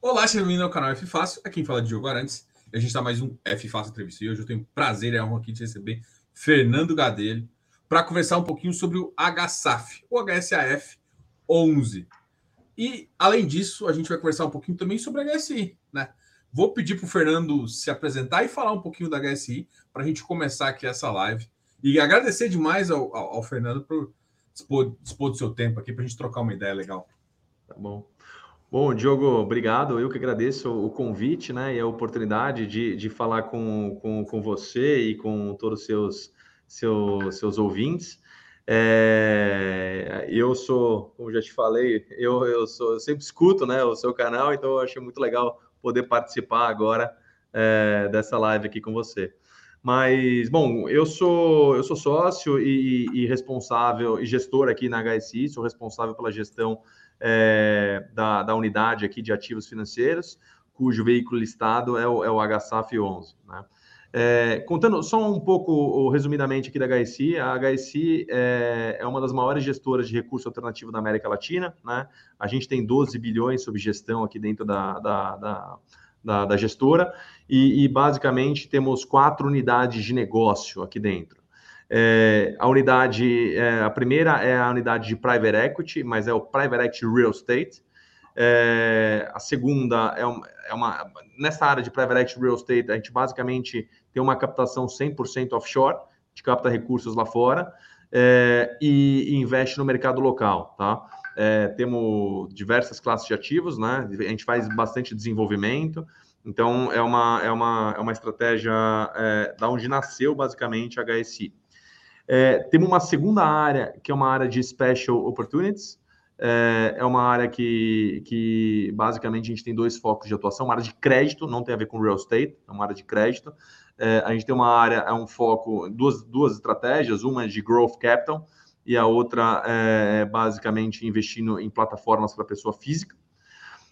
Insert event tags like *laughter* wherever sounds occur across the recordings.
Olá, seja bem-vindo ao canal F Fácil. Aqui quem fala é Diogo Arantes. A gente está mais um F Fácil Entrevista. E hoje eu tenho prazer e honra aqui de receber Fernando Gadelho para conversar um pouquinho sobre o HSAF, o HSAF 11. E, além disso, a gente vai conversar um pouquinho também sobre a HSI, né? Vou pedir para o Fernando se apresentar e falar um pouquinho da HSI para a gente começar aqui essa live. E agradecer demais ao, ao, ao Fernando por dispor, dispor do seu tempo aqui para a gente trocar uma ideia legal. Tá bom. Bom, Diogo, obrigado. Eu que agradeço o convite né, e a oportunidade de, de falar com, com, com você e com todos os seus, seus, seus ouvintes. É, eu sou, como já te falei, eu, eu, sou, eu sempre escuto né, o seu canal, então eu achei muito legal poder participar agora é, dessa live aqui com você. Mas, bom, eu sou, eu sou sócio e, e responsável e gestor aqui na HSI, sou responsável pela gestão é, da, da unidade aqui de ativos financeiros, cujo veículo listado é o, é o HSAF 11. Né? É, contando só um pouco, resumidamente, aqui da HSI, a HSI é, é, uma das maiores gestoras de recurso alternativo da América Latina. Né? A gente tem 12 bilhões sob gestão aqui dentro da, da, da, da, da gestora e, e, basicamente, temos quatro unidades de negócio aqui dentro. É, a unidade, é, a primeira é a unidade de private equity, mas é o private equity real estate. É, a segunda é uma, é uma, nessa área de private equity real estate, a gente basicamente tem uma captação 100% offshore, a gente capta recursos lá fora é, e, e, investe no mercado local, tá? É, temos diversas classes de ativos, né? A gente faz bastante desenvolvimento, então é uma, é uma, é uma estratégia é, da onde nasceu basicamente a HSI. É, temos uma segunda área, que é uma área de Special Opportunities. É, é, uma área que, que, basicamente, a gente tem dois focos de atuação. Uma área de crédito, não tem a ver com real estate, é uma área de crédito. É, a gente tem uma área, é um foco, duas, duas estratégias, uma é de Growth Capital e a outra é basicamente investindo em plataformas para pessoa física.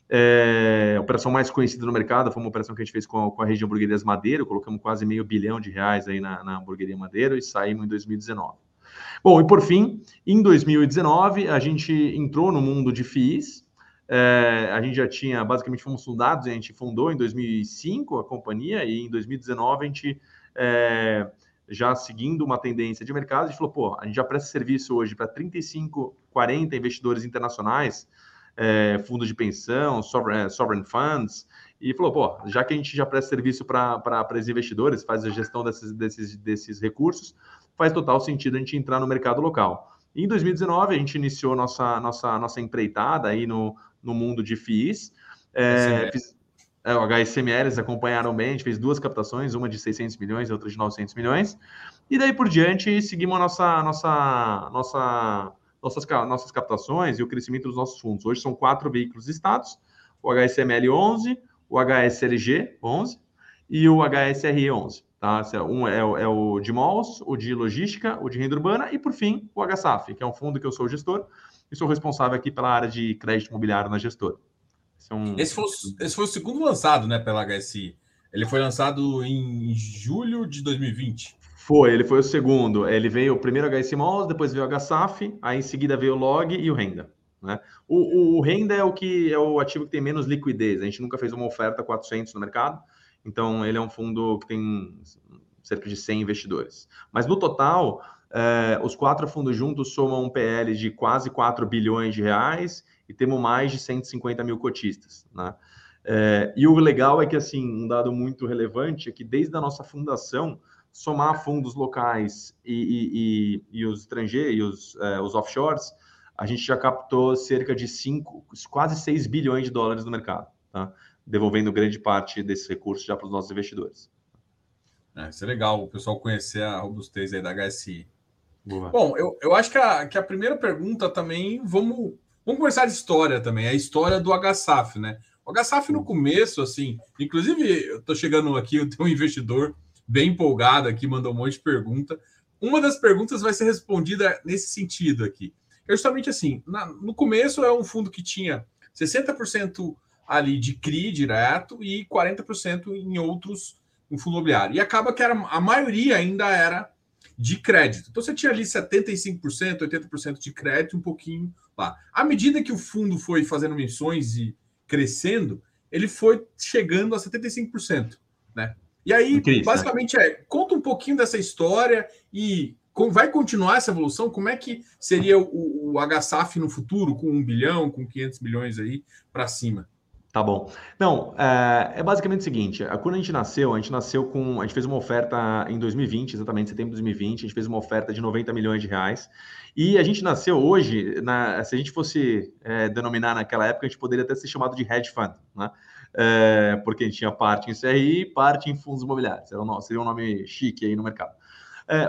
É, a operação mais conhecida no mercado foi uma operação que a gente fez com a, com a de hamburguerias Madeira, colocamos quase meio bilhão de reais aí na, na hamburgueria Madeira e saímos em 2019. Bom, e por fim, em 2019, a gente entrou no mundo de FIIs, é, a gente já tinha, basicamente, fomos fundados, a gente fundou em 2005 a companhia e em 2019 a gente, é, já seguindo uma tendência de mercado, a gente falou, pô, a gente já presta serviço hoje para 35, 40 investidores internacionais, é, fundos de pensão, sovereign, é, sovereign funds, e falou, pô, já que a gente já presta serviço para os investidores, faz a gestão desses, desses, desses recursos, faz total sentido a gente entrar no mercado local. Em 2019, a gente iniciou nossa, nossa, nossa empreitada aí no, no mundo de FIIs. É, fiz, é, o HSML, eles acompanharam bem, a gente fez duas captações, uma de 600 milhões e outra de 900 milhões. E daí por diante, seguimos a nossa, nossa, nossa nossas, nossas captações e o crescimento dos nossos fundos. Hoje são quatro veículos listados, o HSML 11, o HSLG 11 e o HSRE 11. Tá? Um é, é o de malls, o de logística, o de renda urbana e, por fim, o HSAF, que é um fundo que eu sou gestor e sou responsável aqui pela área de crédito imobiliário na gestora. Esse, é um... esse, foi, esse foi o segundo lançado né, pela HSI. Ele foi lançado em julho de 2020. Foi, ele foi o segundo. Ele veio primeiro HSI Malls, depois veio o HSAF, aí em seguida veio o Log e o Renda. Né? O, o, o, Renda é o que é o ativo que tem menos liquidez. A gente nunca fez uma oferta 400 no mercado, então ele é um fundo que tem cerca de 100 investidores. Mas no total, é, os quatro fundos juntos somam um PL de quase 4 bilhões de reais e temos mais de 150 mil cotistas. Né? É, e o legal é que, assim, um dado muito relevante é que desde a nossa fundação, somar fundos locais e, e, e, e os estrangeiros, e os, é, os offshores, a gente já captou cerca de 5, quase 6 bilhões de dólares no mercado, tá? devolvendo grande parte desses recursos já para os nossos investidores. É, isso é legal, o pessoal conhecer a robustez aí da HSI. Boa. Bom, eu, eu acho que a, que a primeira pergunta também, vamos, vamos conversar de história também, a história do HSAF, né? O HSAF no começo, assim, inclusive eu estou chegando aqui, eu tenho um investidor bem empolgado aqui, mandou um monte de pergunta. Uma das perguntas vai ser respondida nesse sentido aqui. É justamente assim, na, no começo é um fundo que tinha 60% ali de CRI direto e 40% em outros em fundo imobiliário. E acaba que era, a maioria ainda era de crédito. Então você tinha ali 75%, 80% de crédito, um pouquinho lá. À medida que o fundo foi fazendo missões e crescendo, ele foi chegando a 75%, né? E aí, né? basicamente, é, conta um pouquinho dessa história e vai continuar essa evolução? Como é que seria o, o HSAF no futuro, com um bilhão, com 500 milhões aí para cima? Tá bom. Não, é, é, basicamente o seguinte: quando a gente nasceu, a gente nasceu com. A gente fez uma oferta em 2020, exatamente, setembro de 2020, a gente fez uma oferta de 90 milhões de reais. E a gente nasceu hoje, na, se a gente fosse é, denominar naquela época, a gente poderia até ser chamado de hedge fund, né? É, porque a gente tinha parte em CRI, parte em fundos imobiliários. Era um, seria um nome chique aí no mercado. É,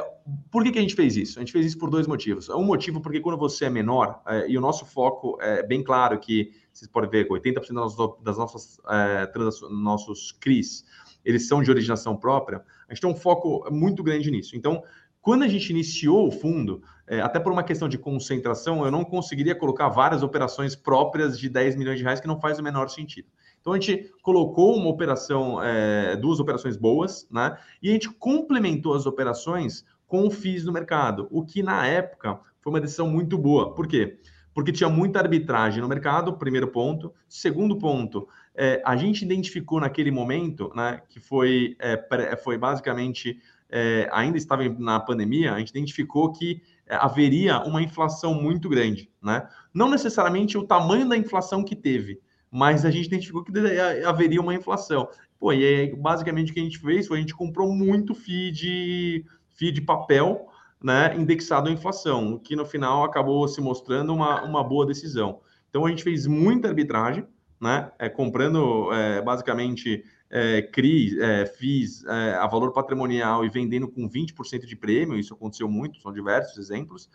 por que, que a gente fez isso? A gente fez isso por dois motivos. Um motivo porque quando você é menor, é, e o nosso foco é bem claro que, vocês podem ver, 80% das nossas, é, nossos CRIs, eles são de originação própria, a gente tem um foco muito grande nisso. Então, quando a gente iniciou o fundo, é, até por uma questão de concentração, eu não conseguiria colocar várias operações próprias de 10 milhões de reais, que não faz o menor sentido. Então a gente colocou uma operação, é, duas operações boas, né? E a gente complementou as operações com o FIIs no mercado, o que na época foi uma decisão muito boa. Por quê? Porque tinha muita arbitragem no mercado, primeiro ponto. Segundo ponto, é, a gente identificou naquele momento, né, que foi, é, foi basicamente, é, ainda estava na pandemia, a gente identificou que é, haveria uma inflação muito grande, né? Não necessariamente o tamanho da inflação que teve, mas a gente identificou que haveria uma inflação. Pô, e aí, basicamente o que a gente fez foi a gente comprou muito FII de, papel, né, indexado à inflação, o que no final acabou se mostrando uma, uma boa decisão. Então a gente fez muita arbitragem, né, é, comprando é, basicamente é, CRI, é, FIIs é, a valor patrimonial e vendendo com 20% de prêmio, isso aconteceu muito, são diversos exemplos,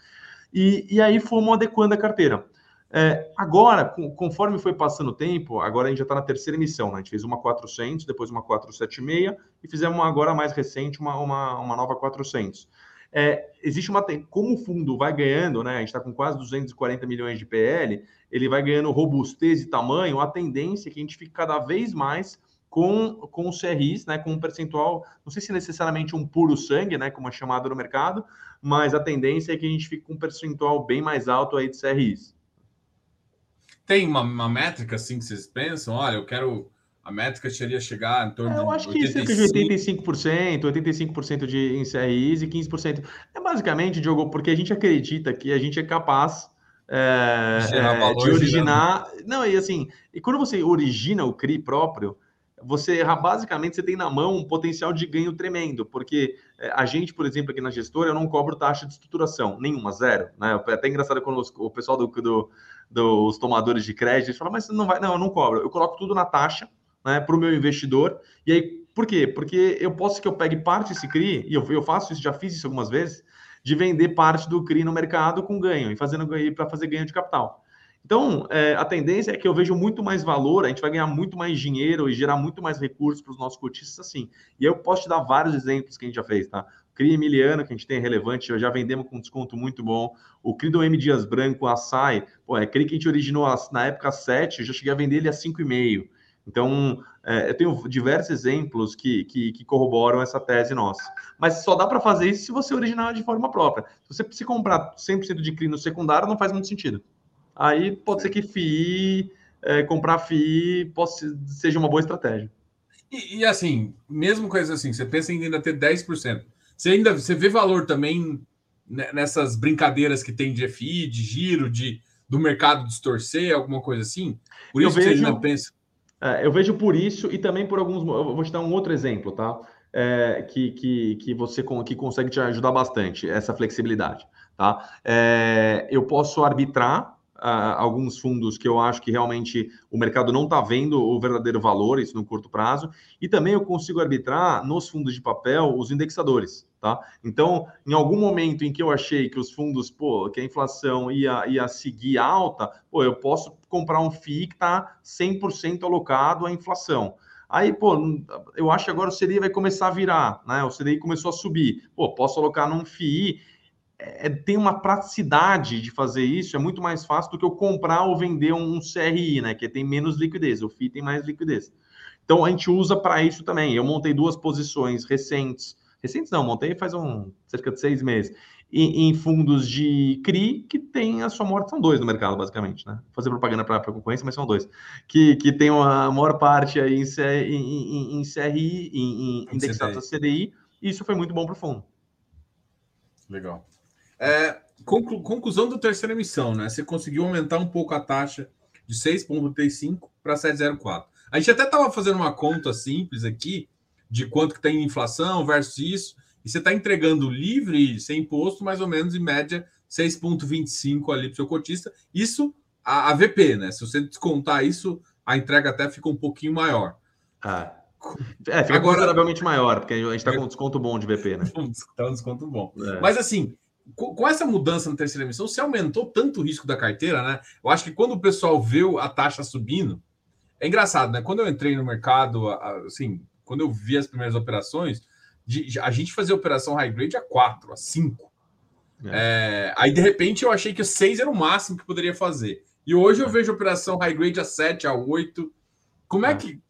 e, e aí fomos adequando a carteira. É, agora, com, conforme foi passando o tempo, agora a gente já está na terceira emissão, né? A gente fez uma 400, depois uma 476 e fizemos uma, agora mais recente uma, uma, uma nova 400. É, existe uma. Como o fundo vai ganhando, né? A gente está com quase 240 milhões de PL, ele vai ganhando robustez e tamanho, a tendência é que a gente fique cada vez mais com, com os CRIs, né? Com um percentual, não sei se necessariamente um puro sangue, né? Como é chamado no mercado, mas a tendência é que a gente fique com um percentual bem mais alto aí de CRIs. Tem uma, uma métrica assim que vocês pensam? Olha, eu quero. A métrica seria chegar em torno é, eu acho que cerca de 85%, 85% de em CRIs e 15%. É basicamente, Diogo, porque a gente acredita que a gente é capaz é, é, de originar. Girando. Não, e assim, e quando você origina o CRI próprio, você basicamente você tem na mão um potencial de ganho tremendo, porque é, a gente, por exemplo, aqui na gestora, eu não cobro taxa de estruturação, nenhuma, zero. Né? É até engraçado quando o pessoal do, do, dos tomadores de crédito fala, mas não vai, não, eu não cobro, eu coloco tudo na taxa né, para o meu investidor, e aí, por quê? Porque eu posso que eu pegue parte desse CRI, e eu, eu faço isso, já fiz isso algumas vezes, de vender parte do CRI no mercado com ganho, e fazendo para fazer ganho de capital. Então, é, a tendência é que eu vejo muito mais valor, a gente vai ganhar muito mais dinheiro e gerar muito mais recursos para os nossos cotistas assim. E eu posso te dar vários exemplos que a gente já fez, tá? CRI Emiliano, que a gente tem relevante, já vendemos com desconto muito bom. O CRI do M Dias Branco, Açaí, pô, é CRI que a gente originou na época 7, eu já cheguei a vender ele a 5,5. Então, é, eu tenho diversos exemplos que, que, que, corroboram essa tese nossa. Mas só dá para fazer isso se você originar de forma própria. Se você se comprar 100% de CRI no secundário, não faz muito sentido. Aí pode ser que FII, é, comprar FII possa, seja uma boa estratégia. E, e, assim, mesmo coisa assim, você pensa em ainda ter 10%. Você ainda você vê valor também nessas brincadeiras que tem de FI, de giro, de do mercado distorcer, alguma coisa assim? Por isso eu vejo, você ainda pensa. É, eu vejo por isso e também por alguns. Eu vou te dar um outro exemplo, tá? É, que, que, que você que consegue te ajudar bastante, essa flexibilidade. Tá? É, eu posso arbitrar uh, alguns fundos que eu acho que realmente o mercado não está vendo o verdadeiro valor, isso no curto prazo, e também eu consigo arbitrar nos fundos de papel os indexadores, tá? Então, em algum momento em que eu achei que os fundos, pô, que a inflação ia, ia seguir alta, pô, eu posso comprar um FII que está 100% alocado à inflação. Aí, pô, eu acho que agora o CDI vai começar a virar, né? O CDI começou a subir. Pô, posso alocar num FII é, tem uma praticidade de fazer isso, é muito mais fácil do que eu comprar ou vender um CRI, né? Que tem menos liquidez, o FI tem mais liquidez. Então a gente usa para isso também. Eu montei duas posições recentes. Recentes não, montei faz um cerca de seis meses. em, em, fundos de CRI que tem a sua maior, são dois no mercado, basicamente, né? Vou fazer propaganda para a concorrência, mas são dois, que, que tem a maior parte aí em, em, em CRI, em, em indexado a CDI, e isso foi muito bom para o fundo. Legal. É, conclu, conclusão da terceira emissão, né? Você conseguiu aumentar um pouco a taxa de 6,35 para 7,04. A gente até estava fazendo uma conta simples aqui de quanto que tem inflação versus isso, e você está entregando livre, sem imposto, mais ou menos, em média, 6,25 ali para o seu cotista. Isso, a, a, VP, né? Se você descontar isso, a entrega até fica um pouquinho maior. Ah. É, fica Agora, consideravelmente maior, porque a gente está com um desconto bom de VP, né? *laughs* Está um desconto bom. É. Mas assim, com, essa mudança na terceira emissão, você aumentou tanto o risco da carteira, né? Eu acho que quando o pessoal vê a taxa subindo, é engraçado, né? Quando eu entrei no mercado, assim, quando eu vi as primeiras operações, a gente fazia operação high grade a 4, a 5. É. É, aí, de repente, eu achei que 6 era o máximo que poderia fazer. E hoje eu é. vejo operação high grade a 7, a 8. Como é, é. que.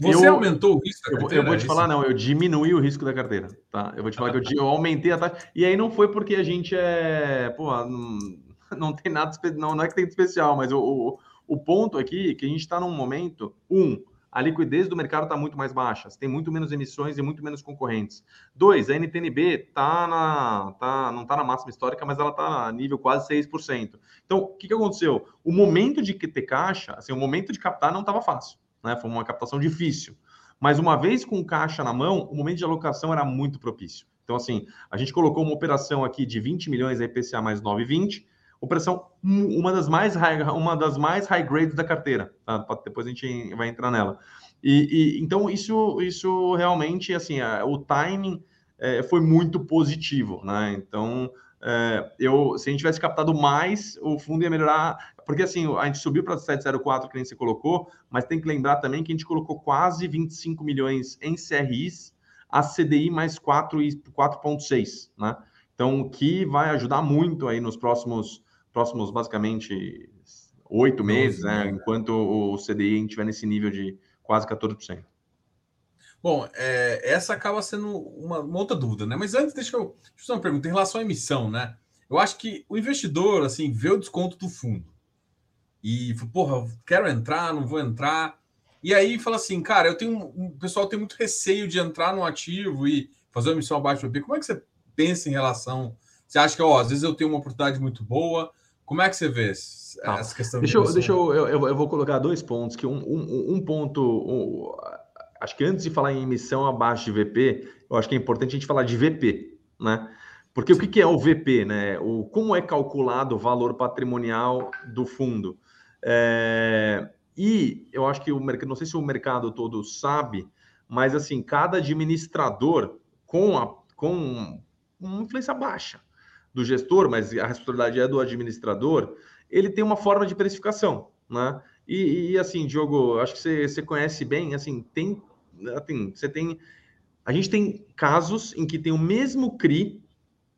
Você eu, aumentou o risco da carteira? Eu, eu vou te falar, não, eu diminui o risco da carteira. Tá? Eu vou te falar que eu, eu aumentei a taxa. E aí não foi porque a gente é. Pô, não, *laughs* não tem nada. Não, não é que tem de especial, mas o, o, o ponto aqui é que a gente está num momento. Um, a liquidez do mercado está muito mais baixa, tem muito menos emissões e muito menos concorrentes. Dois, a NTNB tá na, tá, não está na máxima histórica, mas ela está a nível quase 6%. Então, o que, que aconteceu? O momento de ter caixa, assim, o momento de captar não estava fácil, né? Foi uma captação difícil. Mas uma vez com caixa na mão, o momento de alocação era muito propício. Então, assim, a gente colocou uma operação aqui de 20 milhões IPCA mais 9,20, operação uma das mais high, uma das mais high grades da carteira, tá? Depois a gente vai entrar nela. E, e então isso isso realmente assim o timing é, foi muito positivo, né? Então é, eu se a gente tivesse captado mais o fundo ia melhorar porque assim a gente subiu para 704 que nem você colocou, mas tem que lembrar também que a gente colocou quase 25 milhões em CRIs a CDI mais 4 e 4.6, né? Então, que vai ajudar muito aí nos próximos próximos, basicamente, oito meses, né? Enquanto o CDI estiver nesse nível de quase 14%. Bom, é, essa acaba sendo uma, uma, outra dúvida, né? Mas antes, deixa eu, deixa eu fazer uma pergunta em relação à emissão, né? Eu acho que o investidor, assim, vê o desconto do fundo e, porra, quero entrar, não vou entrar. E aí fala assim, cara, eu tenho um, o pessoal tem muito receio de entrar no ativo e fazer uma emissão abaixo do PP. Como é que você pensa em relação? Você acha que, ó, às vezes eu tenho uma oportunidade muito boa, como é que você vê tá. essa questão? Deixa, eu, deixa eu, eu, eu, vou colocar dois pontos. Que um, um, um ponto, um, acho que antes de falar em emissão abaixo de VP, eu acho que é importante a gente falar de VP, né? Porque Sim. o que é o VP, né? O, como é calculado o valor patrimonial do fundo? É, e eu acho que o mercado, não sei se o mercado todo sabe, mas assim, cada administrador com, a, com uma influência baixa do gestor, mas a responsabilidade é do administrador, ele tem uma forma de precificação, né? E, e assim, Diogo, acho que você, você conhece bem, assim, tem, assim, você tem, a gente tem casos em que tem o mesmo CRI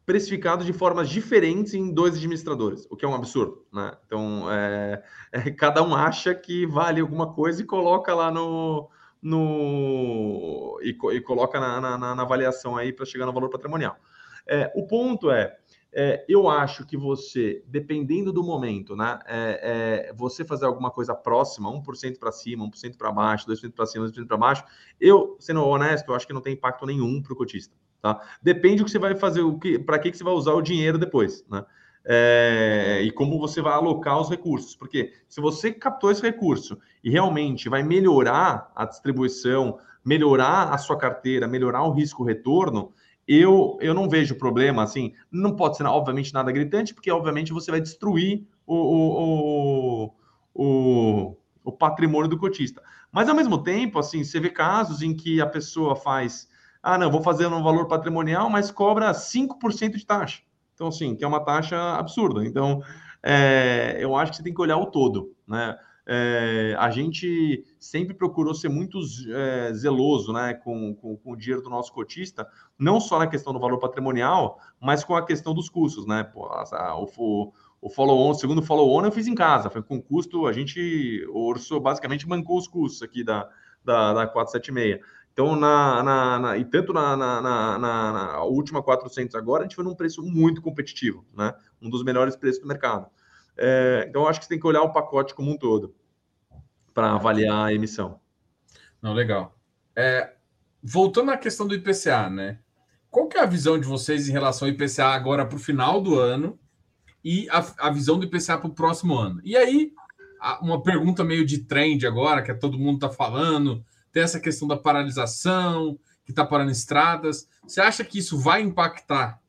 precificado de formas diferentes em dois administradores, o que é um absurdo, né? Então, é, é, cada um acha que vale alguma coisa e coloca lá no, no e, e coloca na, na, na avaliação aí para chegar no valor patrimonial. É, o ponto é, é, eu acho que você, dependendo do momento, né, é, é, você fazer alguma coisa próxima, 1% para cima, 1% para baixo, 2% para cima, 2% para baixo, eu, sendo honesto, eu acho que não tem impacto nenhum para o cotista. Tá? Depende do que você vai fazer, o que, para que, que você vai usar o dinheiro depois, né? É, e como você vai alocar os recursos. Porque se você captou esse recurso e realmente vai melhorar a distribuição, melhorar a sua carteira, melhorar o risco-retorno, eu, eu não vejo problema, assim, não pode ser, obviamente, nada gritante, porque, obviamente, você vai destruir o, o, o, o patrimônio do cotista. Mas, ao mesmo tempo, assim, você vê casos em que a pessoa faz, ah, não, vou fazer um valor patrimonial, mas cobra 5% de taxa. Então, assim, que é uma taxa absurda. Então, é, eu acho que você tem que olhar o todo, né? É, a gente sempre procurou ser muito é, zeloso né, com, com, com, o dinheiro do nosso cotista, não só na questão do valor patrimonial, mas com a questão dos custos. Né? Pô, a, o, o follow-on, segundo follow-on eu fiz em casa, foi com custo, a gente orçou, basicamente bancou os custos aqui da, da, da 476. Então, na, na, na e tanto na, na, na, na, última 400 agora, a gente foi num preço muito competitivo, né? Um dos melhores preços do mercado. É, então, acho que você tem que olhar o pacote como um todo para avaliar a emissão. Não, legal. É, voltando à questão do IPCA, né? Qual que é a visão de vocês em relação ao IPCA agora para o final do ano e a, a visão do IPCA para o próximo ano? E aí, uma pergunta meio de trend agora, que todo mundo está falando, tem essa questão da paralisação, que está parando estradas. Você acha que isso vai impactar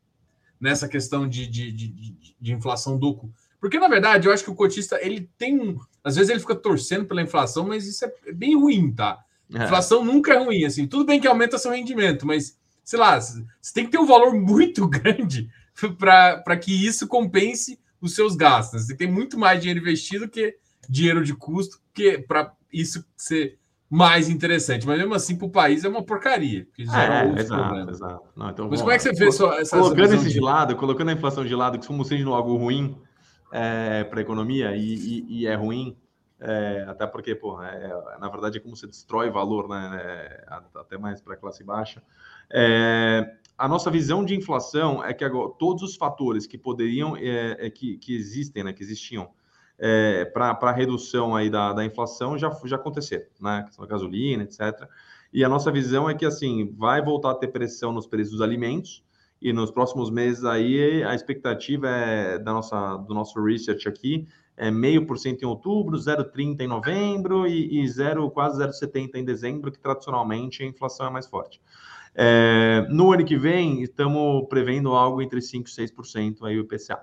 nessa questão de, de, de, de, inflação do. Porque, na verdade, eu acho que o cotista ele tem um. Às vezes ele fica torcendo pela inflação, mas isso é bem ruim, tá? É. Inflação nunca é ruim, assim. Tudo bem que aumenta seu rendimento, mas, sei lá, você tem que ter um valor *laughs* muito grande para que isso compense os seus gastos. Você tem muito mais dinheiro investido que dinheiro de custo, que para isso ser mais interessante. Mas mesmo assim, para o país é uma porcaria. É, é, exato, exato. Não, então, Mas como é que você vê essa, essa Colocando esse de lado, colocando a inflação de lado, que como sendo algo ruim é, para a economia e, e, e, é ruim, é, até porque, pô, é, na verdade é como você destrói valor, né? É, até mais para a classe baixa. É, a nossa visão de inflação é que agora, todos os fatores que poderiam, que, que existem, né, que existiam, é, para a redução aí da, da inflação já, já aconteceram, né? Gasolina, etc. E a nossa visão é que assim vai voltar a ter pressão nos preços dos alimentos e nos próximos meses aí a expectativa é da nossa do nosso research aqui é meio por cento em outubro, 0,30 em novembro e, e 0, quase 0,70 em dezembro, que tradicionalmente a inflação é mais forte. É, no ano que vem, estamos prevendo algo entre 5% e 6% aí o IPCA.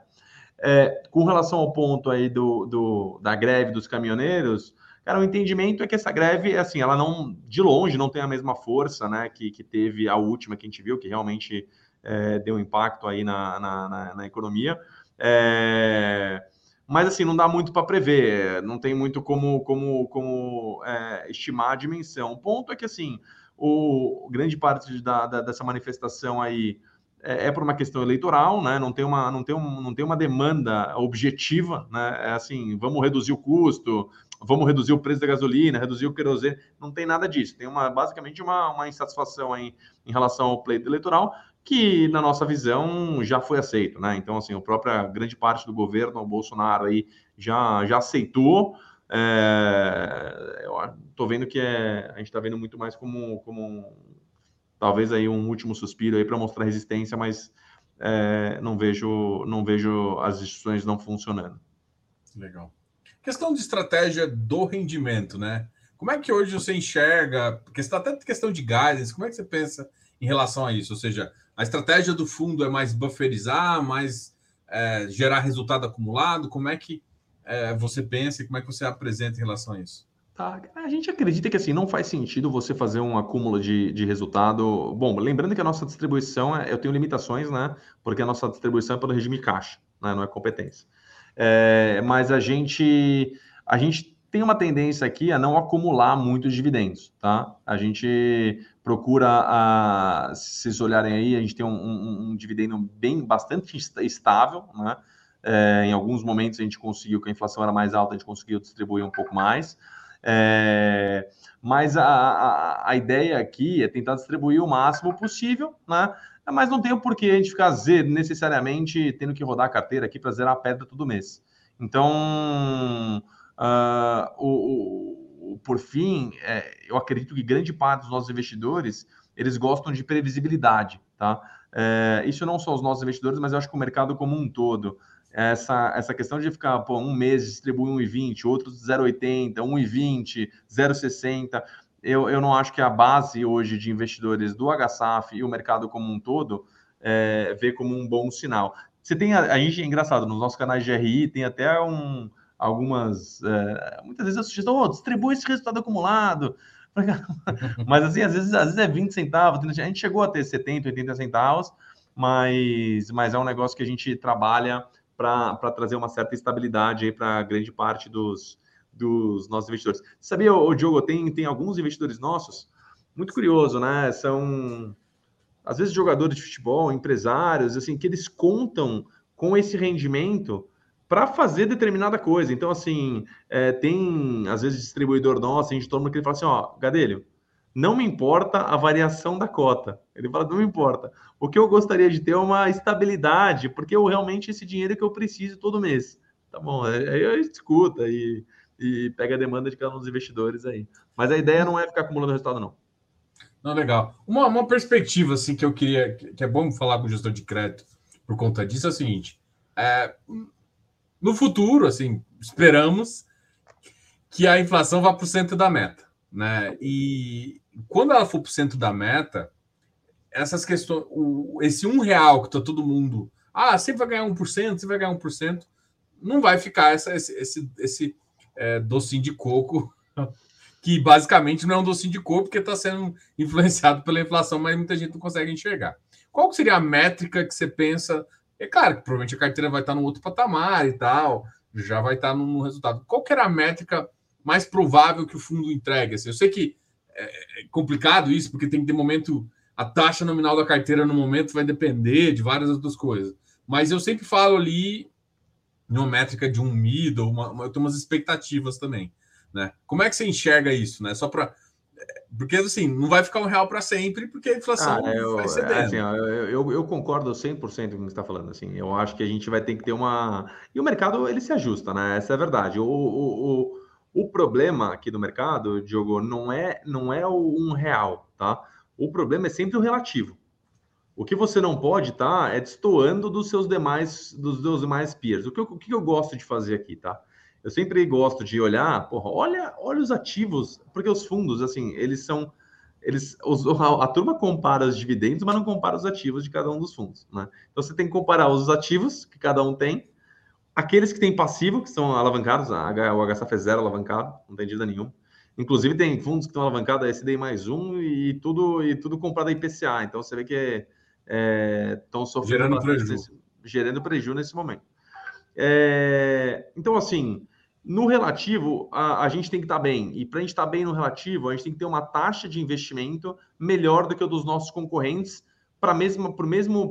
É, com relação ao ponto aí do, do, da greve dos caminhoneiros, cara, o entendimento é que essa greve, assim, ela não, de longe, não tem a mesma força, né, que, que teve a última que a gente viu, que realmente é, deu impacto aí na, na, na, na economia. É, mas assim, não dá muito para prever, não tem muito como, como, como é, estimar a dimensão. O ponto é que assim, o grande parte da, da, dessa manifestação aí é, é por uma questão eleitoral, né? Não tem uma, não tem um, não tem uma demanda objetiva, né? É assim, vamos reduzir o custo, vamos reduzir o preço da gasolina, reduzir o querosene, não tem nada disso. Tem uma basicamente uma, uma insatisfação aí em relação ao pleito eleitoral que na nossa visão já foi aceito, né? Então assim, a própria grande parte do governo, o Bolsonaro aí já já aceitou. É, eu tô vendo que é, a gente está vendo muito mais como, como talvez aí um último suspiro aí para mostrar resistência, mas é, não vejo não vejo as instituições não funcionando. Legal. Questão de estratégia do rendimento, né? Como é que hoje você enxerga, está até questão de guidance, como é que você pensa em relação a isso? Ou seja, a estratégia do fundo é mais bufferizar, mais é, gerar resultado acumulado? Como é que é, você pensa e como é que você apresenta em relação a isso? Tá. A gente acredita que assim não faz sentido você fazer um acúmulo de, de resultado. Bom, lembrando que a nossa distribuição, é, eu tenho limitações, né? Porque a nossa distribuição é pelo regime caixa, né? não é competência. É, mas a gente, a gente tem uma tendência aqui a não acumular muitos dividendos, tá? A gente procura, a, se vocês olharem aí, a gente tem um, um, um dividendo bem bastante estável, né? É, em alguns momentos a gente conseguiu, que a inflação era mais alta, a gente conseguiu distribuir um pouco mais. É, mas a, a, a, ideia aqui é tentar distribuir o máximo possível, né? Mas não tem o porquê a gente ficar necessariamente tendo que rodar a carteira aqui para zerar a pedra todo mês. Então, uh, o, o, por fim, é, eu acredito que grande parte dos nossos investidores eles gostam de previsibilidade, tá? É, isso não só os nossos investidores, mas eu acho que o mercado como um todo essa, essa questão de ficar pô, um mês distribui 1,20, outros 0,80, 1,20, 0,60. Eu, eu não acho que a base hoje de investidores do HSAF e o mercado como um todo é, vê como um bom sinal. Você tem, a, a gente é engraçado, nos nossos canais de RI tem até um, algumas, é, muitas vezes a sugestão, oh, distribui esse resultado acumulado, *laughs* mas assim, às vezes, às vezes é 20 centavos, a gente chegou a ter 70, 80 centavos, mas, mas é um negócio que a gente trabalha para trazer uma certa estabilidade para grande parte dos, dos nossos investidores. Sabia, o Diogo, tem, tem alguns investidores nossos, muito curioso, né? São, às vezes, jogadores de futebol, empresários, assim, que eles contam com esse rendimento para fazer determinada coisa. Então, assim, é, tem, às vezes, distribuidor nosso, a gente toma que ele fala assim, ó, Gadelho, não me importa a variação da cota. Ele fala, não me importa. O que eu gostaria de ter é uma estabilidade, porque eu realmente esse dinheiro que eu preciso todo mês. Tá bom, aí eu escuta e, e pega a demanda de cada um dos investidores aí. Mas a ideia não é ficar acumulando resultado, não. Não, legal. Uma, uma perspectiva assim que eu queria, que é bom falar com o gestor de crédito por conta disso é o seguinte: é, no futuro, assim, esperamos que a inflação vá para o centro da meta, né? E quando ela for para o centro da meta, essas questões, o, esse um real que está todo mundo, ah, sempre vai ganhar 1%, sempre vai ganhar 1%, não vai ficar essa, esse, esse, esse é, docinho de coco *laughs* que basicamente não é um docinho de coco porque está sendo influenciado pela inflação, mas muita gente não consegue enxergar. Qual seria a métrica que você pensa? É claro que provavelmente a carteira vai estar no outro patamar e tal, já vai estar no resultado. Qual que era a métrica mais provável que o fundo entregue? Assim, eu sei que é, é complicado isso, porque tem que ter momento. A taxa nominal da carteira no momento vai depender de várias outras coisas. Mas eu sempre falo ali, numa métrica de um middle, uma, uma, eu tenho umas expectativas também. Né? Como é que você enxerga isso? Né? Só para porque assim, não vai ficar um real para sempre, porque a inflação ah, eu, vai cedendo. Assim, eu, eu, eu, concordo 100% com o que você está falando. Assim, eu acho que a gente vai ter que ter uma. E o mercado ele se ajusta, né? Essa é a verdade. O, o, o, o problema aqui do mercado, Diogo, não é, não é o um real, tá? O problema é sempre o relativo. O que você não pode tá é destoando dos seus demais dos seus demais peers. O que, eu, o que eu gosto de fazer aqui, tá? Eu sempre gosto de olhar, porra, olha, olha os ativos, porque os fundos, assim, eles são. Eles, os, a, a, turma compara os dividendos, mas não compara os ativos de cada um dos fundos. Né? Então você tem que comparar os ativos que cada um tem, aqueles que têm passivo, que são alavancados, a, o HSF é zero alavancado, não tem dívida nenhuma. Inclusive tem fundos que estão alavancados a SDI mais um e tudo, e tudo comprado a IPCA. Então você vê que estão é, é, sofrendo gerando prejuízo. Nesse, gerando prejuízo nesse momento. É, então, assim, no relativo, a, a gente tem que estar tá bem. E para a gente estar tá bem no relativo, a gente tem que ter uma taxa de investimento melhor do que o dos nossos concorrentes para mesmo, o mesmo,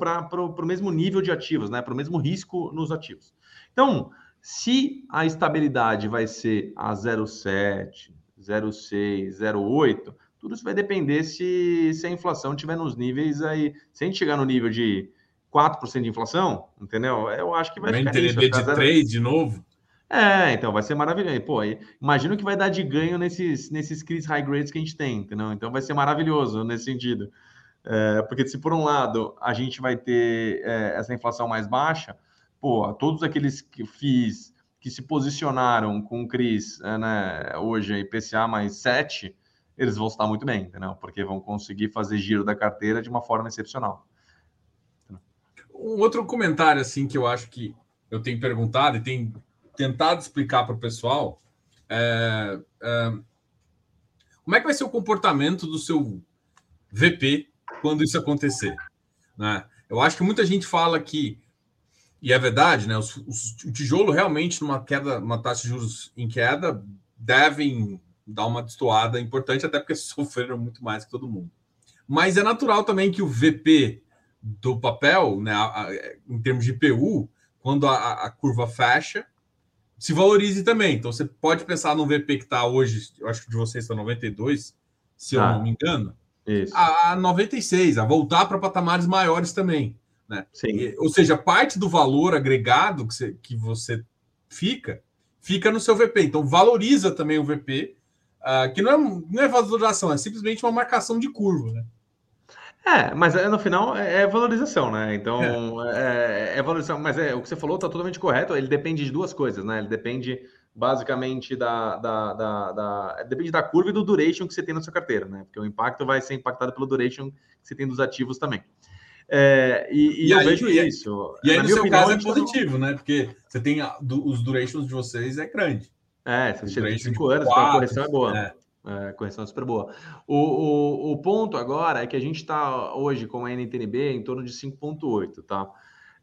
mesmo nível de ativos, né? para o mesmo risco nos ativos. Então, se a estabilidade vai ser a 0,7, 0,6, 0,8, tudo isso vai depender se, se a inflação estiver nos níveis aí. Se a gente chegar no nível de 4% de inflação, entendeu? Eu acho que vai Também ficar nisso, de 3 de novo. É, então vai ser maravilhoso. Pô, imagina o que vai dar de ganho nesses, nesses CRIs high grades que a gente tem, entendeu? Então vai ser maravilhoso nesse sentido. É, porque se por um lado a gente vai ter é, essa inflação mais baixa, pô, todos aqueles que fiz que se posicionaram com o CRIs é, né, hoje IPCA mais 7, eles vão estar muito bem, entendeu? Porque vão conseguir fazer giro da carteira de uma forma excepcional. Um outro comentário assim que eu acho que eu tenho perguntado e tenho tentado explicar para o pessoal é, é, como é que vai ser o comportamento do seu VP quando isso acontecer. Né? Eu acho que muita gente fala que, e é verdade, né? Os, os, o tijolo realmente, numa queda, uma taxa de juros em queda, devem dar uma destoada importante, até porque *laughs* sofreram muito mais que todo mundo. Mas é natural também que o VP do papel, né, a, a, em termos de IPU, quando a, a, curva fecha, se valorize também. Então você pode pensar no VP que está hoje, eu acho que de vocês está 92, se eu ah, não me engano, isso. A, a 96, a voltar para patamares maiores também. Né? E, ou seja, parte do valor agregado que você, que você fica, fica no seu VP. Então valoriza também o VP, uh, ah, que não é, não é valorização, é simplesmente uma marcação de curva. Né? É, mas é, no final é, é valorização, né? Então, é, é, é valorização. Mas é, o que você falou está totalmente correto. Ele depende de duas coisas, né? Ele depende basicamente da, da, da, da, Depende da curva e do duration que você tem na sua carteira, né? Porque o impacto vai ser impactado pelo duration que você tem dos ativos também. É, e, e, e, eu aí, vejo e, isso. E aí, na no seu opinião, caso, é positivo, né? Porque você tem os durations de vocês é grande. É, você chega de 5 anos, então a correção é boa. É. É, correção super boa. O, o, o, ponto agora é que a gente está hoje com a NTNB em torno de 5,8, tá?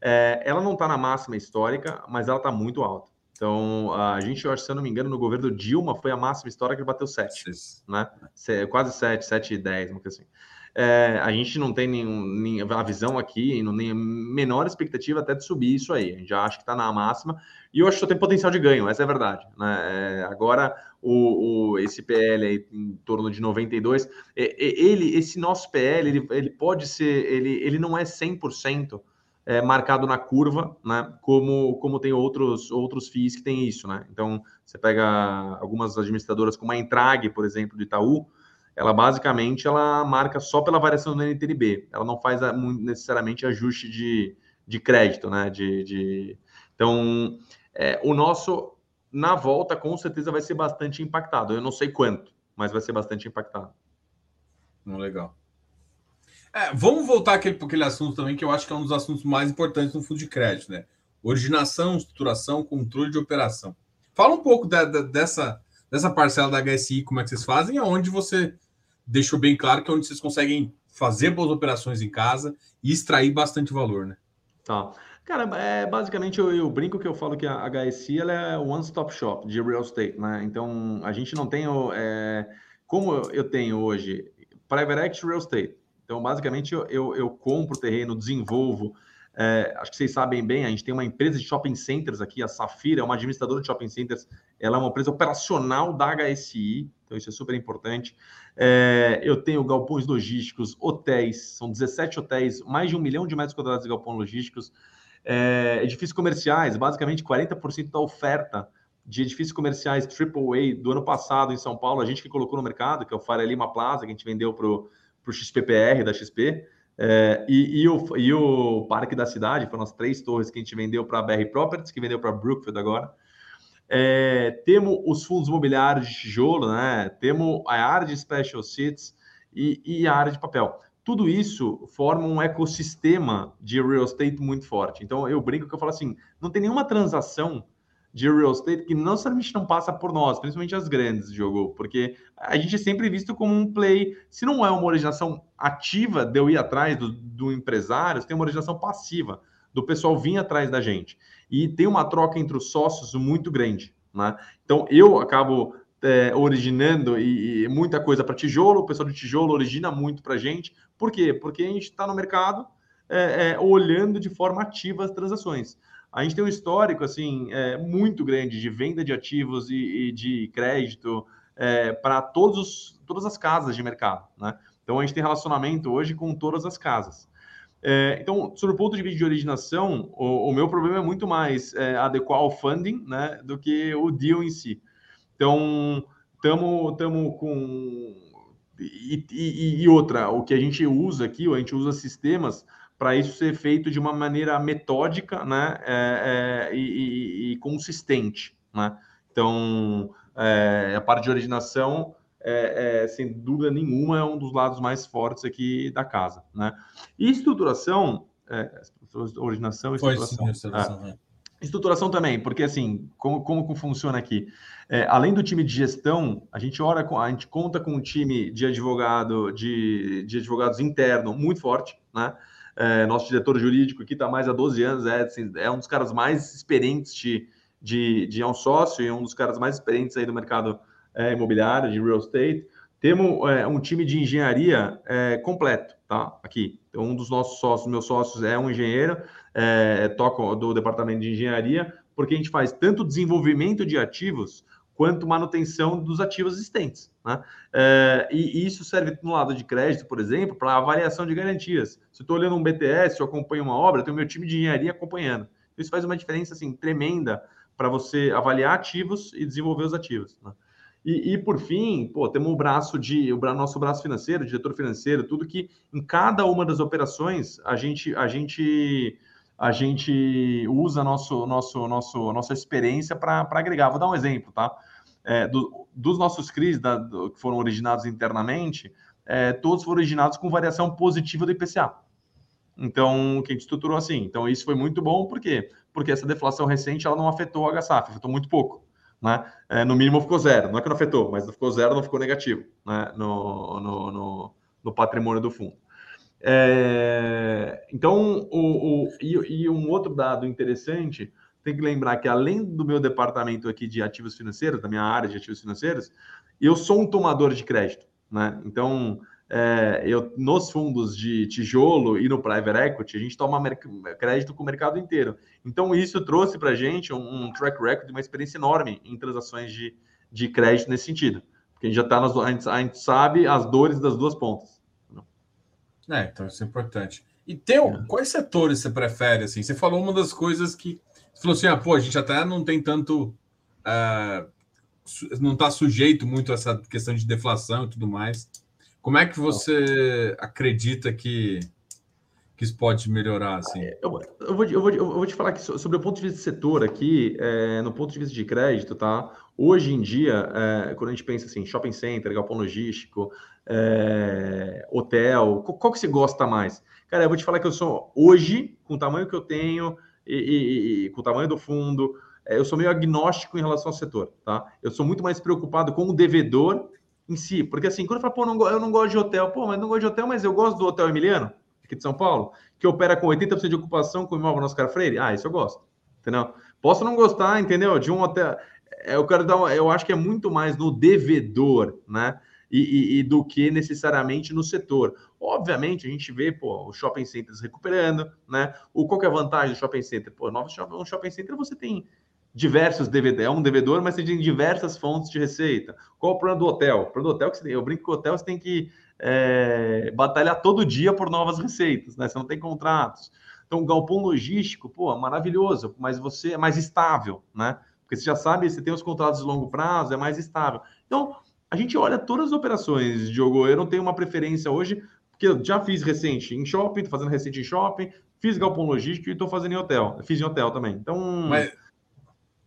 É, ela não está na máxima histórica, mas ela está muito alta. Então, a gente, eu acho, se eu não me engano, no governo Dilma foi a máxima histórica que bateu 7, né? Quase 7, 7 e 10, uma coisa assim. É, a gente não tem nenhum, nem, a visão aqui, não tem a menor expectativa até de subir isso aí. A gente já acha que está na máxima. E eu acho que só tem potencial de ganho, essa é a verdade. Né? É, agora, o, o, esse PL aí, em torno de 92, ele, esse nosso PL, ele, ele pode ser, ele, ele não é 100% é, marcado na curva, né? Como, como tem outros, outros FIIs que tem isso, né? Então, você pega algumas administradoras como a Entrag, por exemplo, de Itaú, ela basicamente ela marca só pela variação do NTNB, ela não faz necessariamente ajuste de, de crédito, né? De, de... Então, é, o nosso, na volta, com certeza vai ser bastante impactado. Eu não sei quanto, mas vai ser bastante impactado. Legal. É, vamos voltar aquele, para aquele assunto também, que eu acho que é um dos assuntos mais importantes no fundo de crédito, né? Originação, estruturação, controle de operação. Fala um pouco da, da, dessa, dessa parcela da HSI, como é que vocês fazem, aonde você deixou bem claro que é onde vocês conseguem fazer boas operações em casa e extrair bastante valor, né? Tá. Cara, é, basicamente eu, eu, brinco que eu falo que a HSI ela é one-stop shop de real estate, né? Então a gente não tem, é, como eu tenho hoje, private equity real estate, então, basicamente, eu, eu, eu compro terreno, desenvolvo. É, acho que vocês sabem bem, a gente tem uma empresa de shopping centers aqui, a Safira, é uma administradora de shopping centers. Ela é uma empresa operacional da HSI, então isso é super importante. É, eu tenho galpões logísticos, hotéis, são 17 hotéis, mais de um milhão de metros quadrados de galpões logísticos. É, edifícios comerciais, basicamente 40% da oferta de edifícios comerciais AAA do ano passado em São Paulo, a gente que colocou no mercado, que é o Faria Lima Plaza, que a gente vendeu para o XPPR da XP. É, e, e, o, e o Parque da Cidade, foram as três torres que a gente vendeu para a BR Properties, que vendeu para Brookfield agora. É, temos os fundos imobiliários de tijolo, né? temos a área de special seats e, e, a área de papel. Tudo isso forma um ecossistema de real estate muito forte. Então, eu brinco que eu falo assim: não tem nenhuma transação de real estate que não necessariamente não passa por nós, principalmente as grandes, jogou, porque a gente é sempre visto como um play, se não é uma originação ativa de eu ir atrás do, do empresário, tem uma originação passiva, do pessoal vir atrás da gente. E tem uma troca entre os sócios muito grande. Né? Então, eu acabo é, originando e, e muita coisa para tijolo, o pessoal de tijolo origina muito para a gente. Por quê? Porque a gente está no mercado é, é, olhando de forma ativa as transações a gente tem um histórico assim é, muito grande de venda de ativos e, e de crédito é, para todos todas as casas de mercado, né? Então a gente tem relacionamento hoje com todas as casas. É, então, sobre o ponto de vista de originação, o, o meu problema é muito mais é, adequar o funding, né, do que o deal em si. Então, estamos tamo com e, e, e outra, o que a gente usa aqui, a gente usa sistemas para isso ser feito de uma maneira metódica né, é, é, e, e, consistente. Né? Então, é, a parte de originação, é, é, sem dúvida nenhuma, é um dos lados mais fortes aqui da casa. Né? E estruturação, é, originação e estruturação. estruturação, estruturação também, porque assim, como, como funciona aqui? além do time de gestão, a gente ora com, a gente conta com um time de advogado, de, de advogados interno muito forte, né? É, nosso diretor jurídico aqui está mais há 12 anos, é, assim, é um dos caras mais experientes de, de, de é um sócio e um dos caras mais experientes aí do mercado é, imobiliário, de real estate. Temos é, um time de engenharia é, completo, tá? Aqui. Então, um dos nossos sócios, meus sócios, é um engenheiro, é, toca do departamento de engenharia, porque a gente faz tanto desenvolvimento de ativos quanto manutenção dos ativos existentes. Né? É, e isso serve no lado de crédito, por exemplo, para avaliação de garantias. Se eu estou olhando um BTS, eu acompanho uma obra, eu tenho meu time de engenharia acompanhando. Isso faz uma diferença assim, tremenda para você avaliar ativos e desenvolver os ativos. Né? E, e, por fim, pô, temos o braço de o nosso braço financeiro, diretor financeiro, tudo que em cada uma das operações a gente a gente a gente usa nosso, nosso, nosso, nossa experiência para agregar. Vou dar um exemplo, tá? É, do, dos nossos CRIs da, do, que foram originados internamente, é, todos foram originados com variação positiva do IPCA. Então, que a gente estruturou assim. Então, isso foi muito bom, por quê? Porque essa deflação recente ela não afetou a HSAF, afetou muito pouco. Né? É, no mínimo ficou zero. Não é que não afetou, mas ficou zero, não ficou negativo né? no, no, no, no patrimônio do fundo. É, então, o, o e, e, um outro dado interessante, tem que lembrar que além do meu departamento aqui de ativos financeiros, da minha área de ativos financeiros, eu sou um tomador de crédito, né? Então, é, eu, nos fundos de tijolo e no private equity, a gente toma crédito com o mercado inteiro. Então, isso trouxe para a gente um, um, track record, uma experiência enorme em transações de, de crédito nesse sentido. Porque a gente já está. A a gente sabe as dores das duas pontas. É, então isso é importante. E Teu, é. quais setores você prefere? Assim? Você falou uma das coisas que. Você falou assim: ah, pô, a gente até não tem tanto. Uh, não está sujeito muito a essa questão de deflação e tudo mais. Como é que você acredita que, que isso pode melhorar? Assim? Eu, eu, vou, eu, vou, eu vou te falar que sobre o ponto de vista de setor aqui, é, no ponto de vista de crédito, tá? Hoje em dia, é, quando a gente pensa assim, shopping center, galpão logístico, é, hotel, qual, que você gosta mais? Cara, eu vou te falar que eu sou, hoje, com o tamanho que eu tenho e, e, e com o tamanho do fundo, é, eu sou meio agnóstico em relação ao setor, tá? Eu sou muito mais preocupado com o devedor em si. Porque assim, quando eu falo, pô, não, eu não gosto de hotel, pô, mas não gosto de hotel, mas eu gosto do Hotel Emiliano, aqui de São Paulo, que opera com 80% de ocupação com o imóvel no Oscar Freire. Ah, isso eu gosto. Entendeu? Posso não gostar, entendeu? De um hotel. É, eu quero dar eu acho que é muito mais no devedor, né? E, e, e, do que necessariamente no setor. Obviamente, a gente vê pô, os shopping centers recuperando, né? O, qual é a vantagem do shopping center? Pô, novo shopping, um shopping center você tem diversos DVD, é um devedor, mas você tem diversas fontes de receita. Qual o problema do hotel? O problema do hotel é que eu brinco que o hotel você tem que é, batalhar todo dia por novas receitas, né? Você não tem contratos. Então, o galpão logístico, pô, maravilhoso, mas você é mais estável, né? Porque você já sabe, você tem os contratos de longo prazo, é mais estável. Então, a gente olha todas as operações, Diogo. Eu não tenho uma preferência hoje, porque eu já fiz recente em shopping, tô fazendo recente em shopping, fiz galpão logístico e estou fazendo em hotel. Fiz em hotel também. Então. Mas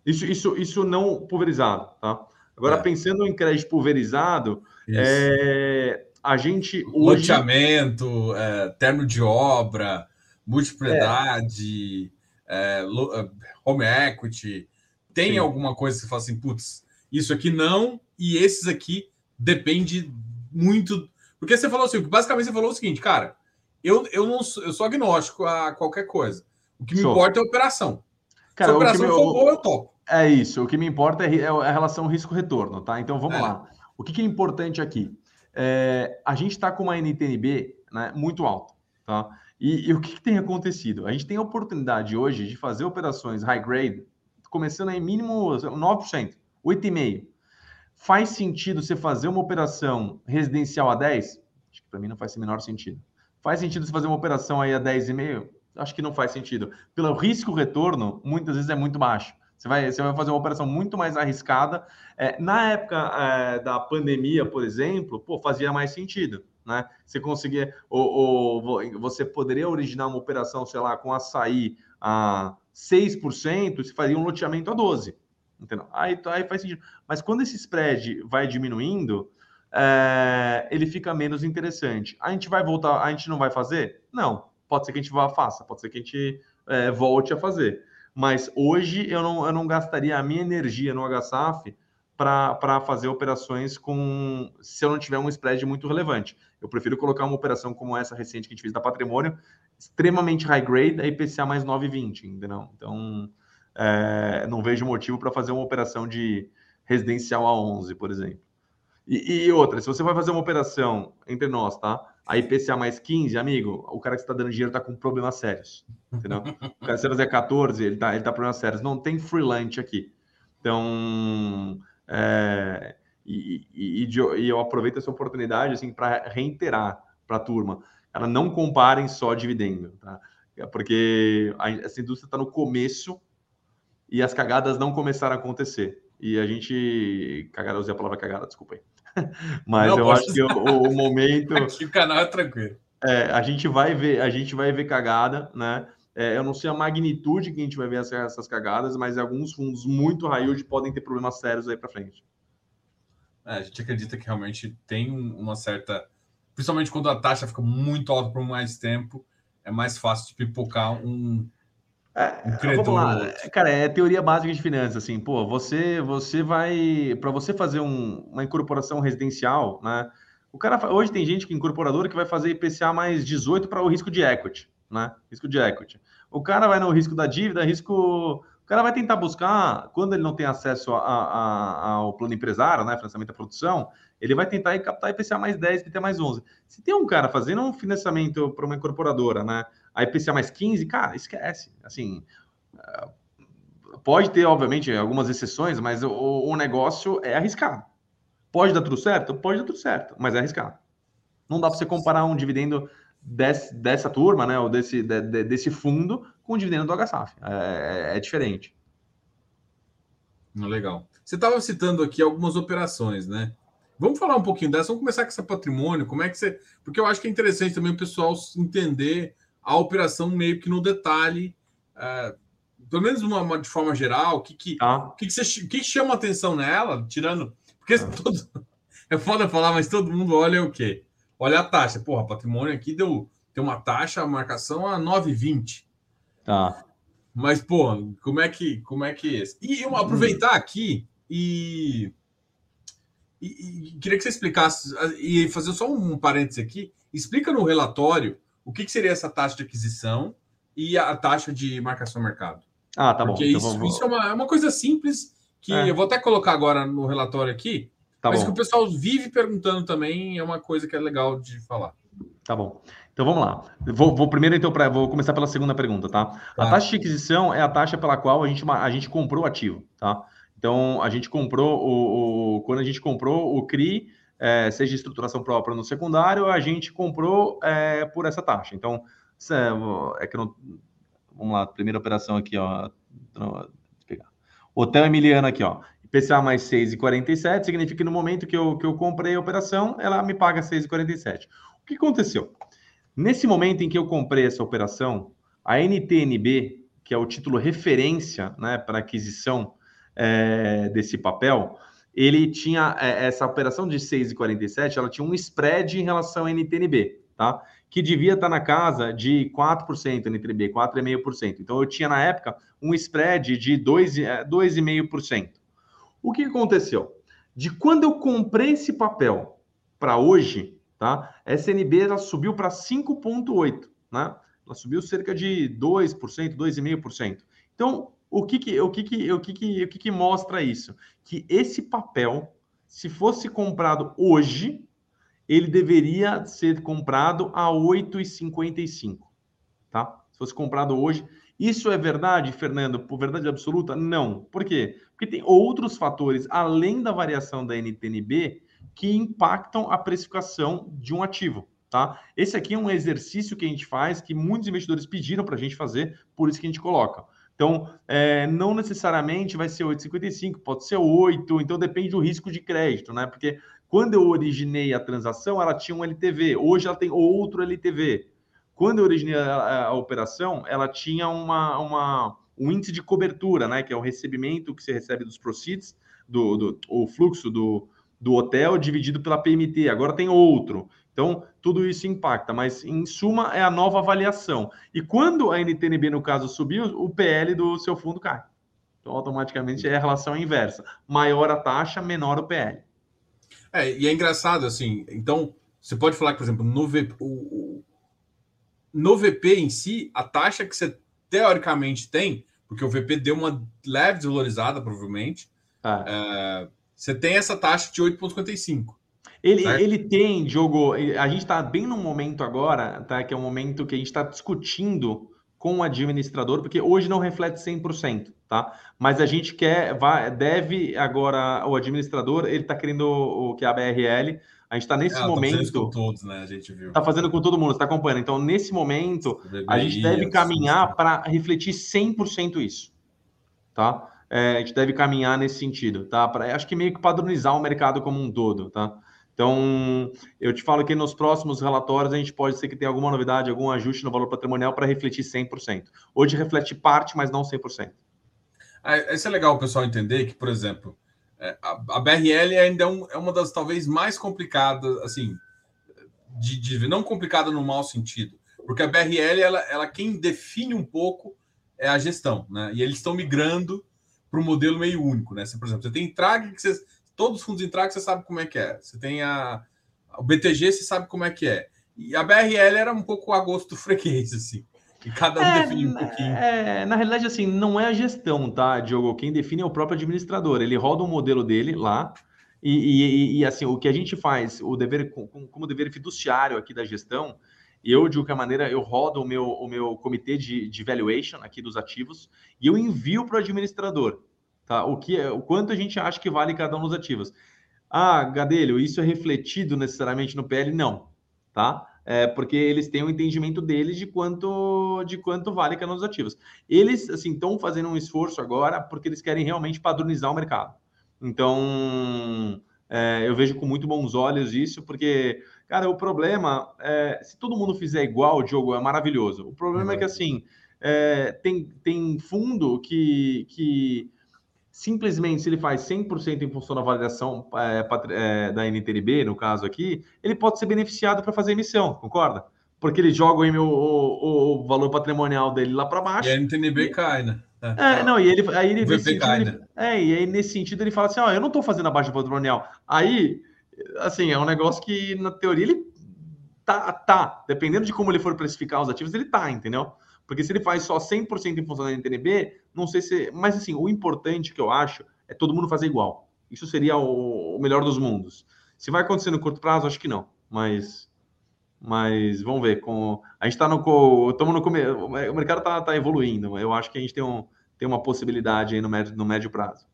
isso, isso, isso não pulverizado, tá? Agora, é. pensando em crédito pulverizado, é, a gente hoje... Loteamento, é, termo de obra, multiplicidade, é. é, home equity, tem Sim. alguma coisa que você fala assim, putz, isso aqui não, e esses aqui depende muito... Porque você falou assim, basicamente você falou o seguinte, cara, eu, eu, não sou, eu sou agnóstico a qualquer coisa. O que me Show. importa é a operação. Cara, Se a operação for boa, eu topo. É isso. O que me importa é, é a relação risco-retorno, tá? Então vamos é. lá. O que, que, é importante aqui? É, a gente está com uma NTNB né, muito alta, tá? E, e o que, que, tem acontecido? A gente tem a oportunidade hoje de fazer operações high grade, começando em mínimo 9%, 8,5%. Faz sentido você fazer uma operação residencial a 10? Acho que para mim não faz o menor sentido. Faz sentido você fazer uma operação aí a 10,5? Acho que não faz sentido. Pelo risco-retorno, muitas vezes é muito baixo. Você vai, você vai fazer uma operação muito mais arriscada. É, na época é, da pandemia, por exemplo, pô, fazia mais sentido. Né? Você conseguia, ou, ou, você poderia originar uma operação, sei lá, com açaí a 6%, você faria um loteamento a 12%. Entendeu? Aí, aí faz sentido. Mas quando esse spread vai diminuindo, é, ele fica menos interessante. A gente vai voltar, a gente não vai fazer? Não. Pode ser que a gente vá faça, pode ser que a gente é, volte a fazer mas hoje eu não, eu não gastaria a minha energia no HSAF para fazer operações com se eu não tiver um spread muito relevante. Eu prefiro colocar uma operação como essa recente que a gente fez da patrimônio, extremamente high grade, a IPCA mais 9,20, entendeu? Então, é, não vejo motivo para fazer uma operação de residencial a 11, por exemplo. E, e, outra, se você vai fazer uma operação entre nós, tá? a IPCA mais 15, amigo, o cara que está dando dinheiro está com problemas sérios, entendeu? O cara, se fazer 14, ele está ele tá com problemas sérios. Não tem free lunch aqui. Então, é, e, e, e, eu aproveito essa oportunidade assim, para reiterar para a turma, cara, não comparem só dividendo, tá? Porque a, essa indústria está no começo e as cagadas não começaram a acontecer. E a gente. Cagada, usei a palavra cagada, desculpa aí. *laughs* Mas não, eu acho que o, o, momento. *laughs* Aqui o canal é tranquilo. É, a gente vai ver, a gente vai ver cagada, né? É, eu não sei a magnitude que a gente vai ver essas, essas cagadas, mas alguns fundos muito high yield podem ter problemas sérios aí para frente. É, a gente acredita que realmente tem uma certa, principalmente quando a taxa fica muito alta por mais tempo, é mais fácil de pipocar um, é, vamos lá, cara, é teoria básica de finanças, assim, pô, você, você vai, para você fazer um, uma incorporação residencial, né, o cara, hoje tem gente que incorporadora que vai fazer IPCA mais 18 para o risco de equity, né, risco de equity. O cara vai no risco da dívida, risco cara vai tentar buscar, quando ele não tem acesso a, a, ao plano empresário, né, financiamento da produção, ele vai tentar captar IPCA mais 10, IPCA mais 11. Se tem um cara fazendo um financiamento para uma incorporadora, né, a IPCA mais 15, cara, esquece. Assim, eh, pode ter, obviamente, algumas exceções, mas o, o negócio é arriscado. Pode dar tudo certo? Pode dar tudo certo, mas é arriscado. Não dá para você comparar um dividendo desse, dessa turma, né, ou desse, de, de, desse fundo com o dividendo do HSAF. É, é, é diferente. Legal. Você estava citando aqui algumas operações, né? Vamos falar um pouquinho dessa. Vamos começar com esse patrimônio. Como é que você. Porque eu acho que é interessante também o pessoal entender a operação meio que no detalhe, uh, pelo menos uma, uma, de forma geral. O que, que, ah. que, que, você, que chama atenção nela, tirando. Porque ah. *laughs* todo, é foda falar, mas todo mundo olha o quê? Olha a taxa. Porra, patrimônio aqui deu, tem uma taxa, a marcação a 9,20. Tá. Mas, pô, como é que. Como é que. É e eu aproveitar aqui e e, e, queria que você explicasse, e fazer só um parêntese aqui, explica no relatório o que, que seria essa taxa de aquisição e a, taxa de marcação mercado. Ah, tá Porque bom. Então isso, vamos... isso é, uma, é uma coisa simples que é. eu vou até colocar agora no relatório aqui, tá mas bom. que o pessoal vive perguntando também, é uma coisa que é legal de falar. Tá bom. Então vamos lá. Vou, vou primeiro então para vou começar pela segunda pergunta, tá? tá? A taxa de aquisição é a taxa pela qual a gente, a gente comprou o ativo, tá? Então, a gente comprou, o, o quando a gente comprou o CRI, é, seja estruturação própria no secundário, a gente comprou é, por essa taxa. Então, é, é que não, vamos lá, primeira operação aqui, ó. Hotel Emiliano aqui, ó. IPCA mais 6,47 significa que no momento que eu, que eu comprei a operação, ela me paga 6,47. O que aconteceu? Nesse momento em que eu comprei essa operação, a NTNB, que é o título referência né, para aquisição é, desse papel, ele tinha é, essa operação de 6,47, ela tinha um spread em relação à NTNB, tá? Que devia estar na casa de 4% NTNB, 4,5%. Então eu tinha na época um spread de 2,5%. O que aconteceu? De quando eu comprei esse papel para hoje, tá? A SNB ela subiu para 5,8%, né? Ela subiu cerca de 2%, 2,5%. Então, o que que, o que, que, o que, que, o que, que mostra isso? Que esse papel, se fosse comprado hoje, ele deveria ser comprado a 8,55, tá? Se fosse comprado hoje, isso é verdade, Fernando? Por verdade absoluta? Não. Por quê? Porque tem outros fatores além da variação da NTNB que impactam a precificação de um ativo. Tá? Esse aqui é um exercício que a gente faz, que muitos investidores pediram para a gente fazer, por isso que a gente coloca. Então, é, não necessariamente vai ser 8,55, pode ser 8, então depende do risco de crédito, né? Porque quando eu originei a transação, ela tinha um LTV, hoje ela tem outro LTV. Quando eu originei a, a operação, ela tinha uma, uma, um índice de cobertura, né? Que é o recebimento que você recebe dos proceeds, do, do, o fluxo do, do hotel dividido pela PMT. Agora tem outro. Então, tudo isso impacta, mas em suma é a nova avaliação. E quando a NTNB, no caso, subiu, o PL do seu fundo cai. Então, automaticamente é a relação inversa. Maior a taxa, menor o PL. É, e é engraçado, assim, então, você pode falar que, por exemplo, no o, no VP em si, a taxa que você teoricamente tem, porque o VP deu uma leve desvalorizada, provavelmente, ah. é, você tem essa taxa de 8,55. Ele, ele tem, Diogo, a gente está bem num momento agora, tá? Que é um momento que a gente está discutindo com o administrador, porque hoje não reflete 100%, tá? Mas a gente quer, vai, deve agora, o administrador, ele está querendo o que é a BRL, a gente está nesse é, momento. Tá com todos, né? A gente viu. Está fazendo com todo mundo, está acompanhando. Então, nesse momento, a gente deve caminhar para refletir 100% isso, tá? É, a gente deve caminhar nesse sentido, tá? Pra, acho que meio que padronizar o mercado como um todo, tá? Então, eu te falo que nos próximos relatórios a gente pode ser que tenha alguma novidade, algum ajuste no valor patrimonial para refletir 100%. Hoje reflete parte, mas não 100%. É, isso é legal o pessoal entender que, por exemplo, é, a, BRL ainda é, um, é, uma das talvez mais complicadas, assim, de, de, não complicada no mau sentido, porque a BRL, ela, ela quem define um pouco é a gestão, né? E eles estão migrando para o modelo meio único, né? Você, por exemplo, você tem Trag que você todos os fundos entrada você sabe como é que é. Você tem a, o BTG, você sabe como é que é. E a BRL era um pouco a gosto do freguês, assim. E cada um é, define um pouquinho. É, na realidade, assim, não é a gestão, tá, Diogo? Quem define é o próprio administrador. Ele roda o modelo dele lá, e, e, e, assim, o que a gente faz, o dever, como dever fiduciário aqui da gestão, eu, de qualquer maneira, eu rodo o meu, o meu comitê de, de valuation aqui dos ativos e eu envio para o administrador, tá? O, que, é, o quanto a gente acha que vale cada um dos ativos. Ah, Gadelho, isso é refletido necessariamente no PL? Não, tá? É porque eles têm o um entendimento deles de quanto de quanto vale cada um dos ativos. Eles, assim, estão fazendo um esforço agora porque eles querem realmente padronizar o mercado. Então, é, eu vejo com muito bons olhos isso, porque, cara, o problema é se todo mundo fizer igual, o jogo é maravilhoso. O problema é, é que, assim, é, tem, tem fundo que, que simplesmente, se ele faz 100% em função da validação é, é da NTNB, no caso aqui, ele pode ser beneficiado para fazer emissão, concorda? Porque ele joga o, o, o valor patrimonial dele lá para baixo. E a NTNB e... cai, né? É, é, não, e ele aí ele, nesse sentido, ele, né? é, e aí nesse sentido ele fala assim, ó, eu não estou fazendo a baixa patrimonial. Aí, assim, é um negócio que na teoria ele tá, tá, dependendo de como ele for precificar os ativos, ele tá, entendeu? Porque se ele faz só 100% em função da NTNB, não sei se, mas assim, o importante que eu acho é todo mundo fazer igual. Isso seria o, o melhor dos mundos. Se vai acontecer no curto prazo, acho que não, mas mas vamos ver. Com, a gente está no. Estamos no o mercado está tá evoluindo. Eu acho que a gente tem, um, tem uma possibilidade aí no médio, no médio prazo.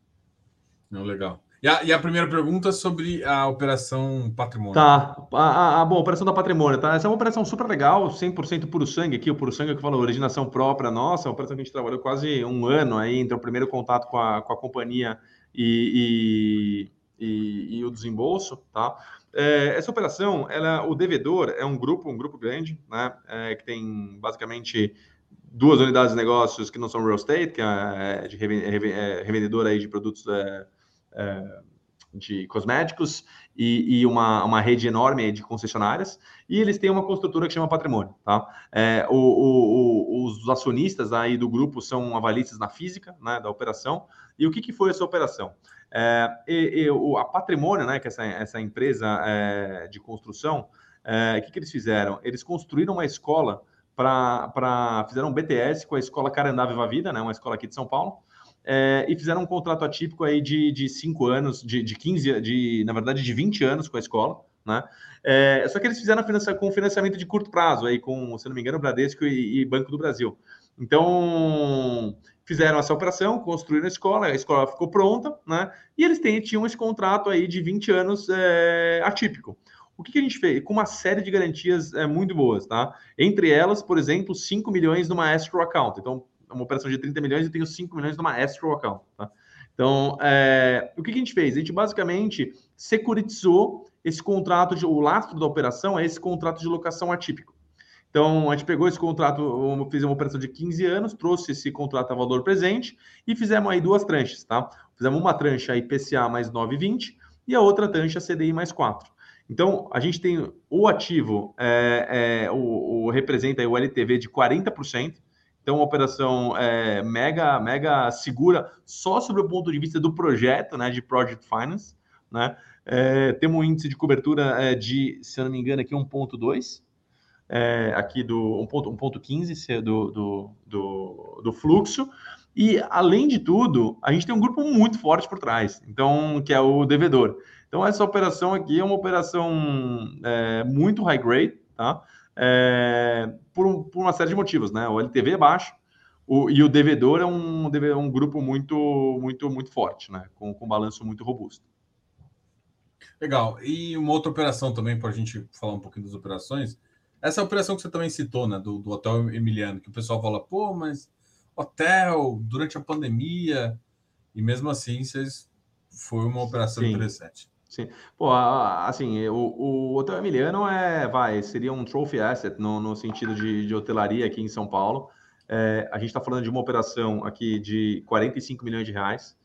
Não, legal. E a, e a, primeira pergunta sobre a operação patrimônio. Tá, a, a, a bom, operação da patrimônio, tá? Essa é uma operação super legal, 100% puro sangue aqui, o puro sangue que falou, originação própria nossa, é uma operação que a gente trabalhou quase um ano aí, entre o primeiro contato com a, com a companhia e, e, e, e o desembolso, tá? É, essa operação, ela, o devedor é um grupo, um grupo grande, né, é, que tem basicamente duas unidades de negócios que não são real estate, que é de é, revendedora aí de produtos é, é, de cosméticos e, e, uma, uma rede enorme de concessionárias, e eles têm uma construtora que chama Patrimônio. Tá? É, o, o, o, os acionistas aí do grupo são avalistas na física né, da operação. E o que, que foi essa operação? É, e, e, a Patrimônio, né, que é essa, essa empresa é, de construção, o que, que eles fizeram? Eles construíram uma escola para. fizeram um BTS com a escola Carandá Viva Vida, né, uma escola aqui de São Paulo, é, e fizeram um contrato atípico aí de, de cinco anos, de, de 15, de, na verdade, de 20 anos com a escola, né? É, só que eles fizeram com financiamento de curto prazo, aí com, se não me engano, Bradesco e, e Banco do Brasil. Então, fizeram essa operação, construíram a escola, a escola ficou pronta, né? E eles têm, tinham esse contrato aí de 20 anos é, atípico. O que, que, a gente fez? Com uma série de garantias é, muito boas, tá? Entre elas, por exemplo, 5 milhões numa escrow account. Então, uma operação de 30 milhões e tenho 5 milhões numa escrow account, tá? Então, é, o que, a gente fez? A gente basicamente securitizou esse contrato, de, o lastro da operação é esse contrato de locação atípico. Então, a gente pegou esse contrato, fizemos uma operação de 15 anos, trouxe esse contrato a valor presente e fizemos aí duas tranches, tá? Fizemos uma tranche IPCA mais 9,20 e a outra tranche CDI mais 4. Então, a gente tem o ativo, é, é, o, o, representa o LTV de 40%, então, uma operação é, mega, mega segura, só sobre o ponto de vista do projeto, né, de Project Finance, né? É, temos um índice de cobertura é, de, se eu não me engano, aqui 1.2, é, aqui do 1.15 do, do, do, do fluxo. E, além de tudo, a gente tem um grupo muito forte por trás, então que é o devedor. Então, essa operação aqui é uma operação é, muito high grade, tá? É, por, por, uma série de motivos, né? O LTV é baixo o, e o devedor é um, um grupo muito, muito, muito forte, né? Com, com um balanço muito robusto. Legal. E uma outra operação também, para a gente falar um pouquinho das operações, essa operação que você também citou, né, do, do Hotel Emiliano, que o pessoal fala, pô, mas hotel durante a pandemia, e mesmo assim vocês foi uma operação Sim. interessante. Sim. Pô, assim, o, o Hotel Emiliano é, vai, seria um trophy asset no, no sentido de, de hotelaria aqui em São Paulo. É, a gente está falando de uma operação aqui de 45 milhões de reais,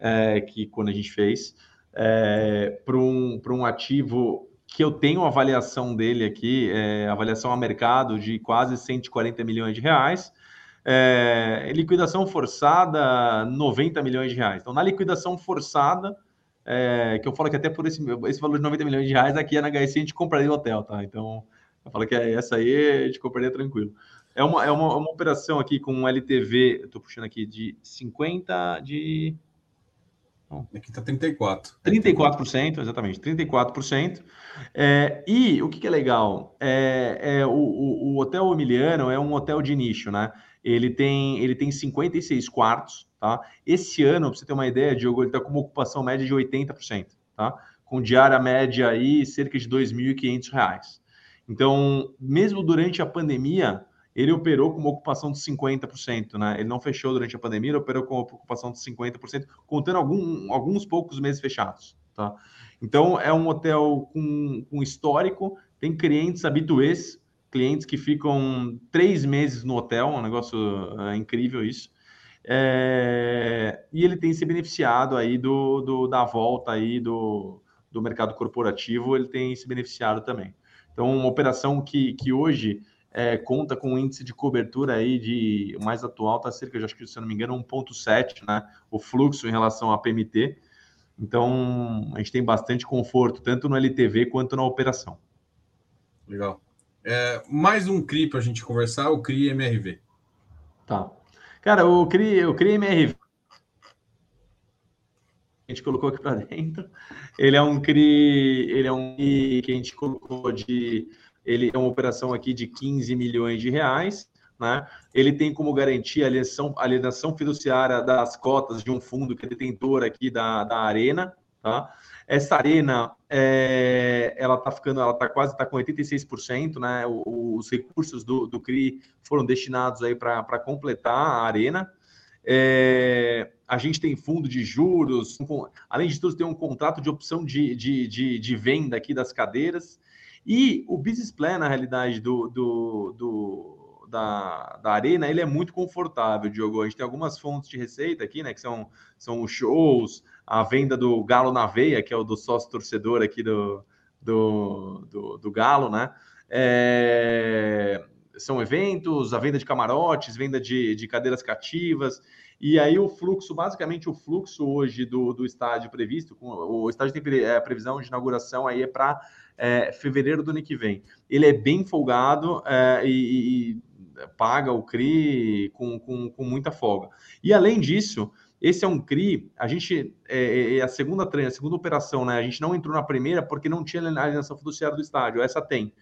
é, que quando a gente fez, é, para um, um ativo que eu tenho avaliação dele aqui, é, avaliação a mercado de quase 140 milhões de reais. É, liquidação forçada, 90 milhões de reais. Então, na liquidação forçada, é, que eu falo que até por esse, esse valor de 90 milhões de reais, aqui na HSC a gente compraria o hotel, tá? Então, eu falo que essa aí a gente compraria tranquilo. É uma, é uma, uma operação aqui com um LTV, eu estou puxando aqui, de 50, de... Aqui está 34. 34%, exatamente, 34%. É, e o que, que é legal? É, é o, o, o, Hotel Emiliano é um hotel de nicho, né? Ele tem, ele tem 56 quartos, tá? Esse ano, para você ter uma ideia, Diogo, ele está com uma ocupação média de 80%, tá? Com diária média aí cerca de R$ 2.500. Então, mesmo durante a pandemia, ele operou com uma ocupação de 50%, né? Ele não fechou durante a pandemia, ele operou com uma ocupação de 50%, contando algum, alguns poucos meses fechados, tá? Então, é um hotel com, com histórico, tem clientes habituês, clientes que ficam três meses no hotel, um negócio é, incrível isso. É, e ele tem se beneficiado aí do, do, da volta aí do, do mercado corporativo, ele tem se beneficiado também. Então, uma operação que, que hoje é, conta com um índice de cobertura aí de mais atual, está cerca de, acho que se eu não me engano, 1,7, né? O fluxo em relação à PMT. Então, a gente tem bastante conforto, tanto no LTV quanto na operação. Legal. É, mais um CRI para a gente conversar, o CRI MRV. Tá. Cara, o CRI, o CRI MRV a gente colocou aqui para dentro. Ele é um CRI, ele é um CRI que a gente colocou de ele é uma operação aqui de 15 milhões de reais. Né? Ele tem como garantia a alienação, alienação fiduciária das cotas de um fundo que é detentor aqui da, da Arena. Tá? Essa Arena, é, ela está ficando, ela está quase tá com 86%, né? os recursos do, do CRI foram destinados aí para completar a Arena. É, a gente tem fundo de juros, além de tudo, tem um contrato de opção de, de, de, de venda aqui das cadeiras. E o business plan, na realidade, do, do, do da, da Arena, ele é muito confortável, Diogo. A gente tem algumas fontes de receita aqui, né? Que são, são os shows, a venda do Galo na Veia, que é o do sócio torcedor aqui do, do, do, do Galo, né? É, são eventos, a venda de camarotes, venda de, de cadeiras cativas. E aí o fluxo, basicamente o fluxo hoje do, do estádio previsto, com, o estádio tem é, previsão de inauguração aí é para é, fevereiro do ano que vem. Ele é bem folgado é, e, e, paga o CRI com, com, com, muita folga. E além disso, esse é um CRI, a gente, é, é, é a segunda a segunda operação, né? A gente não entrou na primeira porque não tinha alienação fiduciária do estádio, essa tem.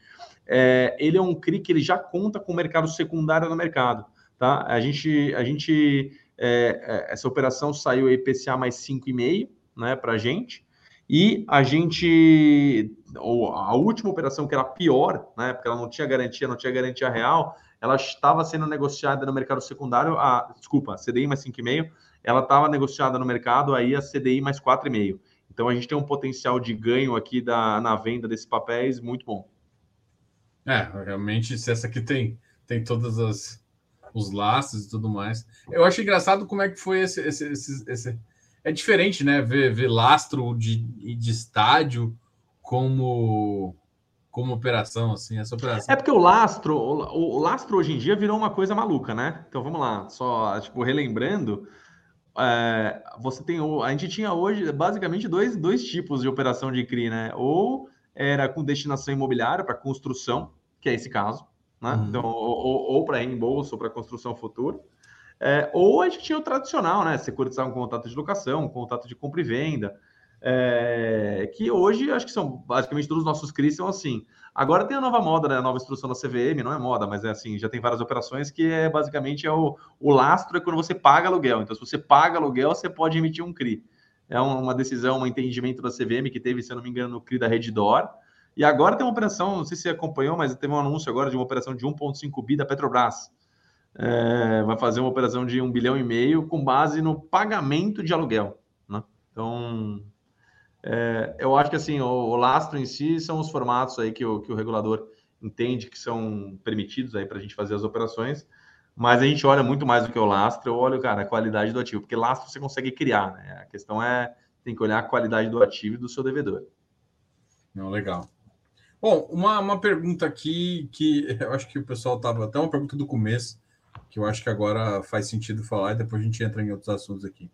É, ele é um CRI que ele já conta com o mercado secundário no mercado, tá? A gente, a gente é, essa operação saiu IPCA mais 5,5, né, para a gente, e a gente, ou a última operação que era pior, né, porque ela não tinha garantia, não tinha garantia real, ela estava sendo negociada no mercado secundário, a, desculpa, CDI mais 5,5, ela estava negociada no mercado aí a CDI mais 4,5. Então a gente tem um potencial de ganho aqui da, na venda desses papéis muito bom. É, realmente, se essa aqui tem, tem todas as os laços e tudo mais. Eu acho engraçado como é que foi esse, esse, esse, esse é diferente, né? Ver, ver lastro de, de estádio como como operação, assim, essa operação. É porque o lastro, o, o, lastro hoje em dia virou uma coisa maluca, né? Então vamos lá, só tipo relembrando, é, você tem a gente tinha hoje basicamente dois, dois tipos de operação de CRI, né? Ou era com destinação imobiliária para construção, que é esse caso, né? Uhum. Então, ou, ou para reembolso ou para construção futura. É, ou a gente tinha o tradicional, né? Securitizar um contrato de locação, um contrato de compra e venda. É, que hoje acho que são basicamente todos os nossos CRIs são assim. Agora tem a nova moda, né? A nova instrução da CVM, não é moda, mas é assim, já tem várias operações que é basicamente é o, o lastro é quando você paga aluguel. Então, se você paga aluguel, você pode emitir um CRI. É uma decisão, um entendimento da CVM que teve, se eu não me engano, no CRI da Reddor. E agora tem uma operação, não sei se você acompanhou, mas teve um anúncio agora de uma operação de 1,5 bi da Petrobras é, vai fazer uma operação de um bilhão e meio com base no pagamento de aluguel. Né? Então, é, eu acho que assim, o, o, lastro em si são os formatos aí que o, que o regulador entende que são permitidos aí para a gente fazer as operações, mas a gente olha muito mais do que o lastro, eu olho, cara, a qualidade do ativo, porque lastro você consegue criar, né? A questão é, tem que olhar a qualidade do ativo e do seu devedor. Não, legal. Bom, uma, uma pergunta aqui que *laughs* eu acho que o pessoal estava até uma pergunta do começo, que eu acho que agora faz sentido falar e depois a gente entra em outros assuntos aqui.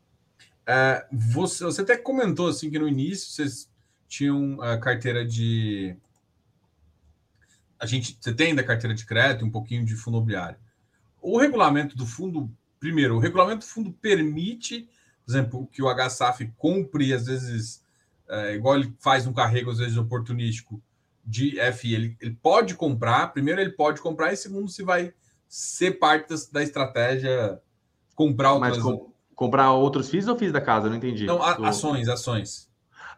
É, você, você até comentou assim que no início vocês tinham a carteira de. A gente, você tem da carteira de crédito, um pouquinho de fundo imobiliário. o regulamento do fundo, primeiro, o regulamento do fundo permite, por exemplo, que o HSAF compre, às vezes, é, igual ele faz um carrego, às vezes, oportunístico de FI, ele, ele pode comprar, primeiro ele pode comprar, e segundo, se vai ser parte da, da estratégia comprar outras... Mas com, comprar outros FIIs ou FIIs da casa? Não entendi. Não, a, ações, ações.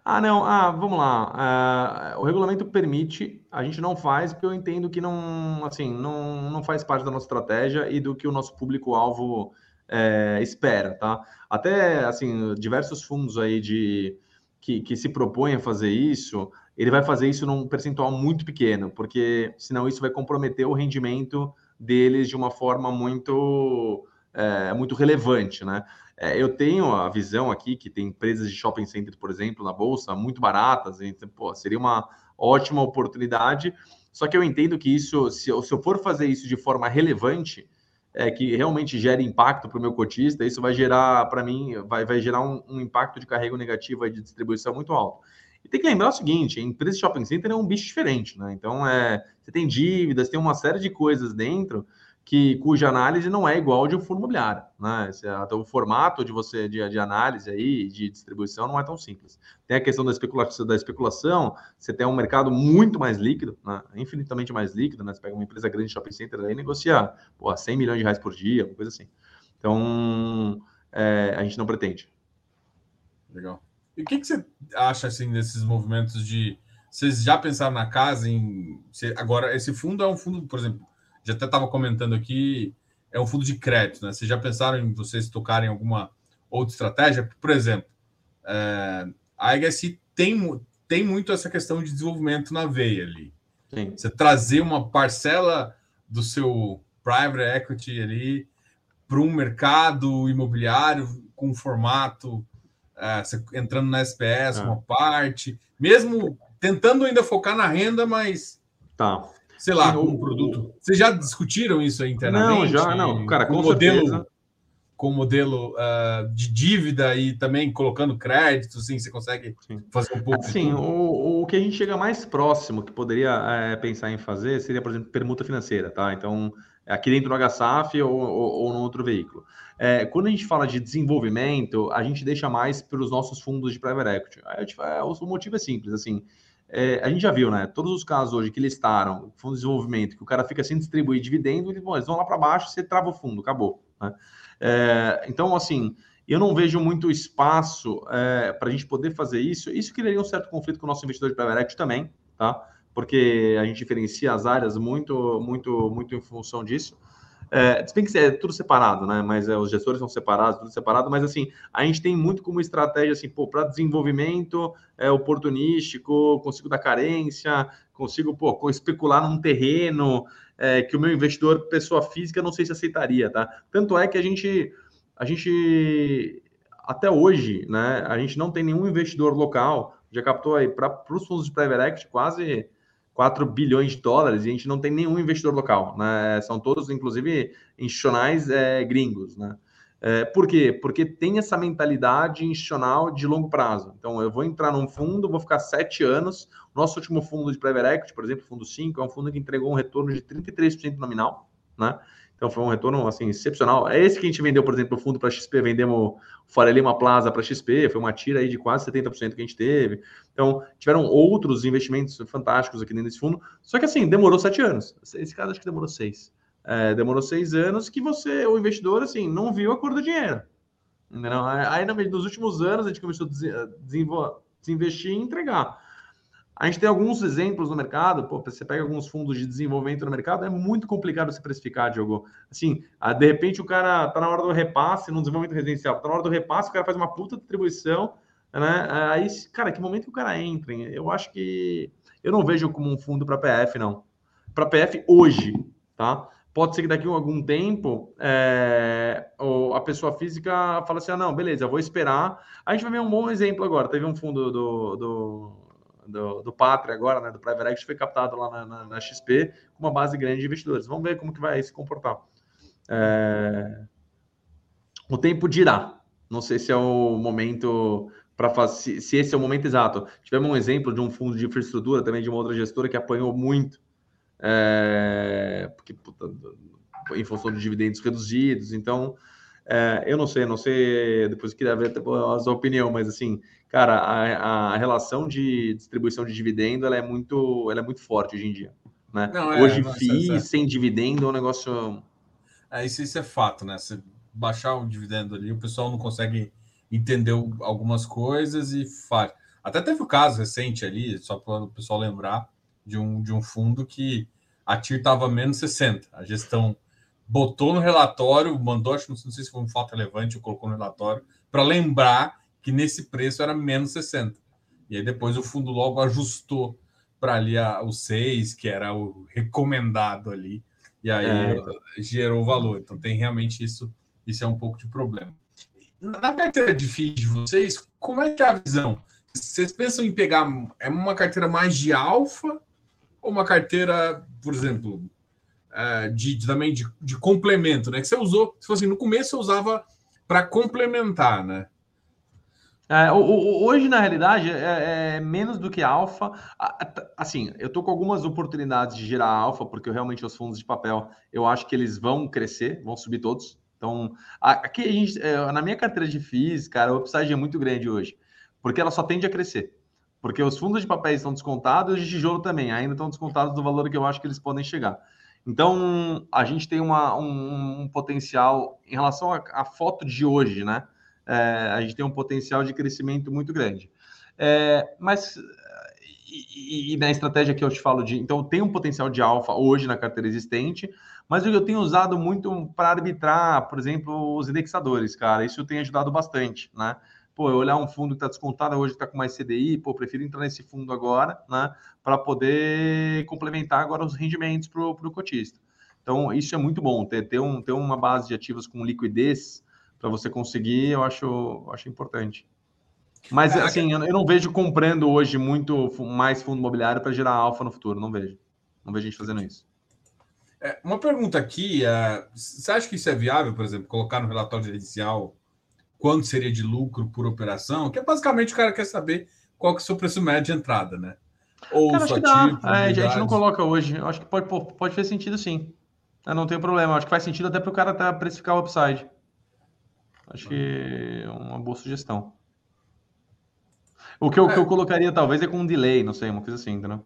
Ah, não, ah, vamos lá. Uh, o regulamento permite, a gente não faz, porque eu entendo que não, assim, não, não faz parte da nossa estratégia e do que o nosso público-alvo é, espera, tá? Até, assim, diversos fundos aí de que, que se propõem a fazer isso, ele vai fazer isso num percentual muito pequeno, porque senão isso vai comprometer o rendimento deles de uma forma muito, é, muito relevante, né? É, eu tenho a visão aqui que tem empresas de shopping center, por exemplo, na bolsa, muito baratas, então, pô, seria uma ótima oportunidade. Só que eu entendo que isso, se eu, se eu for fazer isso de forma relevante, é, que realmente gere impacto para o meu cotista, isso vai gerar, para mim, vai, vai gerar um, um, impacto de carrego negativo de distribuição muito alto. E tem que lembrar o seguinte: a empresa de shopping center é um bicho diferente, né? Então, é, você tem dívidas, tem uma série de coisas dentro que cuja análise não é igual de um fundo imobiliário, né? Até o formato de você de, de, análise aí de distribuição não é tão simples. Tem a questão da especulação, da especulação, você tem um mercado muito mais líquido, né? infinitamente mais líquido, né? Você pega uma empresa grande de shopping center aí negocia pô, 100 milhões de reais por dia, uma coisa assim. Então, é, a gente não pretende. Legal. E o que, que você acha assim desses movimentos de vocês já pensaram na casa em agora esse fundo é um fundo, por exemplo, já até estava comentando aqui, é um fundo de crédito, né? Vocês já pensaram em vocês tocarem alguma outra estratégia? Por exemplo, é, a HSI tem, tem muito essa questão de desenvolvimento na veia ali. Sim. Você trazer uma parcela do seu private equity ali para um mercado imobiliário com formato, é, entrando na SPS, é. uma parte, mesmo tentando ainda focar na renda, mas tá sei lá, um produto. Vocês já discutiram isso aí internamente? Não, já não. Cara, com, com modelo, com modelo uh, de dívida e também colocando crédito, sim, você consegue sim. fazer um pouco. Sim, o, o que a gente chega mais próximo que poderia é, pensar em fazer seria, por exemplo, permuta financeira, tá? Então, aqui dentro do HSAF ou, ou, ou no outro veículo. É, quando a gente fala de desenvolvimento, a gente deixa mais para os nossos fundos de private equity. Gente, é, o motivo é simples, assim, é, a gente já viu, né? Todos os casos hoje que listaram fundo de desenvolvimento, que o cara fica sem distribuir dividendo, eles, bom, eles vão lá para baixo, você trava o fundo, acabou. Né? É, então, assim, eu não vejo muito espaço é, para a gente poder fazer isso. Isso criaria um certo conflito com o nosso investidor de private equity também, tá? Porque a gente diferencia as áreas muito, muito, muito em função disso. É, se bem que é tudo separado, né? Mas é, os gestores são separados, tudo separado, mas assim, a gente tem muito como estratégia assim, pô, para desenvolvimento é, oportunístico, consigo dar carência, consigo pô, especular num terreno é, que o meu investidor, pessoa física, não sei se aceitaria, tá? Tanto é que a gente, a gente até hoje, né? A gente não tem nenhum investidor local, já captou aí para os fundos de private equity quase 4 bilhões de dólares e a gente não tem nenhum investidor local, né? São todos, inclusive, institucionais é, gringos, né? É, por quê? Porque tem essa mentalidade institucional de longo prazo. Então, eu vou entrar num fundo, vou ficar sete anos. Nosso último fundo de private equity, por exemplo, fundo 5, é um fundo que entregou um retorno de 33% nominal, né? Então foi um retorno assim excepcional. É esse que a gente vendeu, por exemplo, o fundo para XP, vendemos o Faria Lima Plaza para XP, foi uma tira aí de quase 70% que a gente teve. Então, tiveram outros investimentos fantásticos aqui dentro desse fundo. Só que assim, demorou sete anos. Esse caso acho que demorou seis. É, demorou seis anos que você, o investidor, assim, não viu a cor do dinheiro. Entendeu? Aí, nos últimos anos, a gente começou a desinvestir e entregar. A gente tem alguns exemplos no mercado, pô, você pega alguns fundos de desenvolvimento no mercado, é muito complicado se precificar, Diogo. Assim, de repente o cara tá na hora do repasse no desenvolvimento residencial, tá na hora do repasse, o cara faz uma puta distribuição, né? Aí, cara, que momento que o cara entra? Eu acho que eu não vejo como um fundo para PF, não. Para PF hoje, tá? Pode ser que daqui a algum tempo é, a pessoa física fala assim: ah, não, beleza, vou esperar. A gente vai ver um bom exemplo agora. Teve um fundo do, do do, do Pátria agora, né, do Private Equity, foi captado lá na, na, na, XP com uma base grande de investidores. Vamos ver como que vai se comportar. É... O tempo dirá. Não sei se é o momento para fazer, se esse é o momento exato. Tivemos um exemplo de um fundo de infraestrutura também de uma outra gestora que apanhou muito, é... porque puta, em função de dividendos reduzidos. Então, é, eu não sei, não sei, depois queria ver a sua opinião, mas assim, cara, a, a relação de distribuição de dividendo ela é muito, ela é muito forte hoje em dia. Né? Não, é, hoje, FII é sem dividendo é um negócio. É, isso, isso é fato, né? Você baixar o dividendo ali, o pessoal não consegue entender algumas coisas e faz. Até teve o um caso recente ali, só para o pessoal lembrar, de um, de um fundo que a TIR estava menos 60. A gestão botou no relatório, mandou, acho, não sei se foi um fato relevante, ou colocou no relatório, para lembrar que nesse preço era menos 60. E aí depois o fundo logo ajustou para ali a, o 6, que era o recomendado ali, e aí é. gerou valor. Então tem realmente isso, isso é um pouco de problema. Na carteira de FII de vocês, como é que é a visão? Vocês pensam em pegar é uma carteira mais de alfa ou uma carteira, por exemplo, é, de, de também de, de, complemento, né? Que você usou, se fosse assim, no começo eu usava para complementar, né? É, hoje, na realidade, é, é, menos do que alfa. Assim, eu estou com algumas oportunidades de gerar alfa, porque realmente os fundos de papel, eu acho que eles vão crescer, vão subir todos. Então, aqui a gente, é, na minha carteira de FIIs, cara, o upside é muito grande hoje, porque ela só tende a crescer. Porque os fundos de papéis estão descontados e os de tijolo também, ainda estão descontados do valor que eu acho que eles podem chegar. Então, a gente tem uma, um, um potencial, em relação à foto de hoje, né? É, a gente tem um potencial de crescimento muito grande. É, mas, e, e, na estratégia que eu te falo de, então, tem um potencial de alfa hoje na carteira existente, mas eu tenho usado muito para arbitrar, por exemplo, os indexadores, cara. Isso tem ajudado bastante, né? Pô, eu olhar um fundo que está descontado hoje está com mais CDI, pô, prefiro entrar nesse fundo agora, né, para poder complementar agora os rendimentos para o cotista. Então, isso é muito bom, ter, ter, um, ter uma base de ativos com liquidez para você conseguir, eu acho, eu acho importante. Mas, é, assim, eu não vejo comprando hoje muito mais fundo imobiliário para gerar alfa no futuro, não vejo. Não vejo gente fazendo isso. É, uma pergunta aqui, uh, você acha que isso é viável, por exemplo, colocar no relatório gerencial quanto seria de lucro por operação, que é basicamente o cara quer saber qual que é o seu preço médio de entrada, né? Ou cara, acho que dá. Tipo, é, a gente não coloca hoje. Eu acho que pode, pode fazer sentido sim. Eu não tem problema. Eu acho que faz sentido até para o cara até precificar o upside. Acho que é uma boa sugestão. O que eu, é. que eu colocaria talvez é com um delay, não sei, uma coisa assim, entendeu?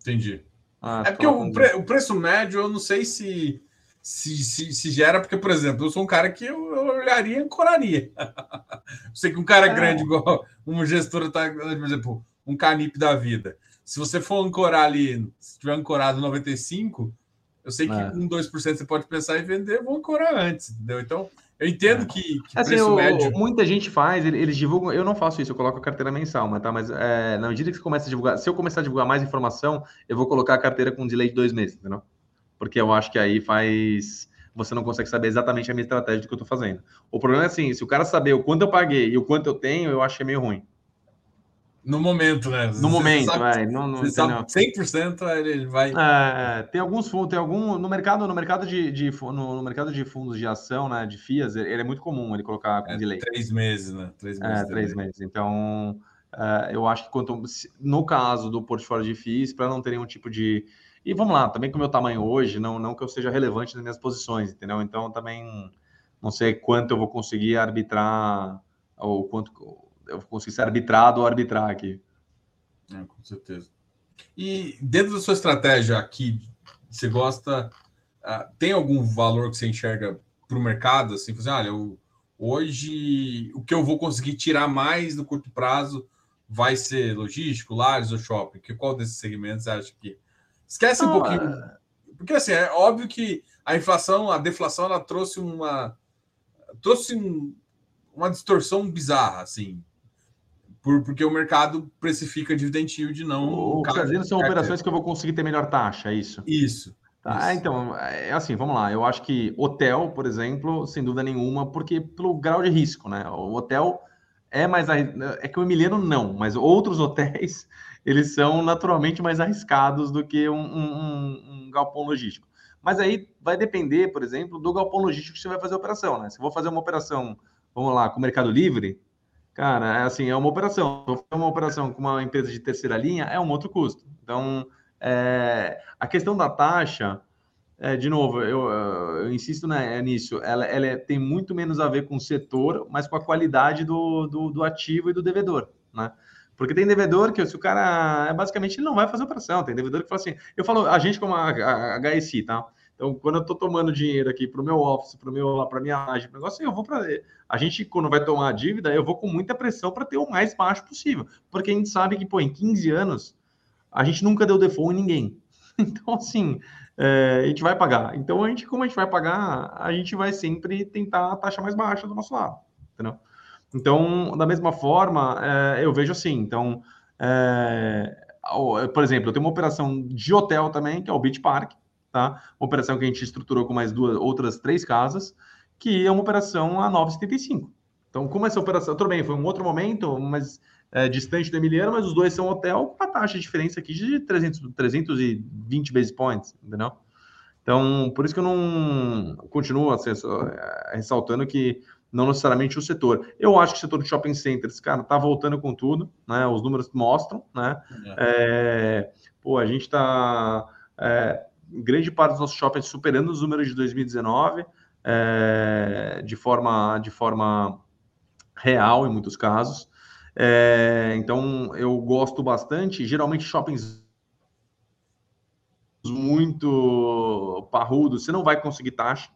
Entendi. Ah, é porque o, pre, o preço médio, eu não sei se se, se, se, gera, porque, por exemplo, eu sou um cara que eu, eu olharia e ancoraria. *laughs* sei que um cara é. grande, igual uma gestora, tá, por exemplo, um canip da vida. Se você for ancorar ali, se tiver ancorado 95, eu sei que é. um, 2% você pode pensar em vender, vou ancorar antes, entendeu? Então, eu entendo é. que, que assim, preço médio... Muita gente faz, eles divulgam... Eu não faço isso, eu coloco a carteira mensal, mas, tá, mas é, na medida que você começa a divulgar... Se eu começar a divulgar mais informação, eu vou colocar a carteira com um delay de dois meses, entendeu? Porque eu acho que aí faz. Você não consegue saber exatamente a minha estratégia do que eu estou fazendo. O problema é assim: se o cara saber o quanto eu paguei e o quanto eu tenho, eu acho que é meio ruim. No momento, né? No momento, sabe, é, não, não, você sabe 100% ele vai. É, tem alguns fundos, tem algum no mercado, no mercado de, de no, no, mercado de fundos de ação, né, de FIAs, ele é muito comum ele colocar com é, delay. Três meses, né? Três meses. É, três meses. Então, é, eu acho que quanto no caso do portfólio de FIIs, para não ter nenhum tipo de e vamos lá, também com o meu tamanho hoje, não, não que eu seja relevante nas minhas posições, entendeu? Então também não sei quanto eu vou conseguir arbitrar, ou quanto eu vou conseguir ser arbitrado ou arbitrar aqui. É, com certeza. E dentro da sua estratégia aqui, você gosta. Uh, tem algum valor que você enxerga para o mercado? Assim, assim olha, eu, hoje o que eu vou conseguir tirar mais no curto prazo vai ser logístico, lares ou shopping? Que, qual desses segmentos você acha que Esquece um pouquinho. É. Porque assim, é óbvio que a inflação, a deflação, ela trouxe uma trouxe um, uma distorção bizarra, assim. Por, porque o mercado precifica dividend yield não. O que está são operações que eu vou conseguir ter melhor taxa, é isso? Isso. Tá, isso. então, é assim, vamos lá. Eu acho que hotel, por exemplo, sem dúvida nenhuma, porque pelo grau de risco, né? O hotel é mais. É que o Emiliano não, mas outros hotéis eles são naturalmente mais arriscados do que um, um, um, galpão logístico. Mas aí vai depender, por exemplo, do galpão logístico que você vai fazer a operação, né? Se eu vou fazer uma operação, vamos lá, com o Mercado Livre, cara, é assim, é uma operação. Se eu fazer uma operação com uma empresa de terceira linha, é um outro custo. Então, é, a questão da taxa, é, de novo, eu, eu insisto né, nisso, ela, ela é, tem muito menos a ver com o setor, mas com a qualidade do, do, do ativo e do devedor, né? Porque tem devedor que, se o cara, é, basicamente, ele não vai fazer operação. Tem devedor que fala assim, eu falo, a gente como a, a, a HSI, tá? Então, quando eu estou tomando dinheiro aqui para o meu office, para meu para minha laje, negócio, eu vou para a gente quando vai tomar a dívida, eu vou com muita pressão para ter o mais baixo possível, porque a gente sabe que pô, em 15 anos a gente nunca deu default em ninguém. *laughs* Então, assim, é, a gente vai pagar. Então, a gente, como a gente vai pagar, a gente vai sempre tentar a taxa mais baixa do nosso lado, entendeu? Então, da mesma forma, é, eu vejo assim. Então, é, por exemplo, eu tenho uma operação de hotel também, que é o Beach Park, tá? Uma operação que a gente estruturou com mais duas, outras três casas, que é uma operação a 9,75. Então, como essa operação, tudo bem, foi um outro momento, mas é, distante do Emiliano, mas os dois são hotel com a taxa de diferença aqui de 300, 320 base points, entendeu? Então, por isso que eu não continuo assim, ressaltando que não necessariamente o setor. Eu acho que o setor de shopping centers, cara, tá voltando com tudo, né? Os números mostram, né? É. É, pô, a gente está é, grande parte dos nossos shoppings superando os números de 2019 é, de forma de forma real em muitos casos. É, então eu gosto bastante. Geralmente shoppings muito parrudos, você não vai conseguir taxa,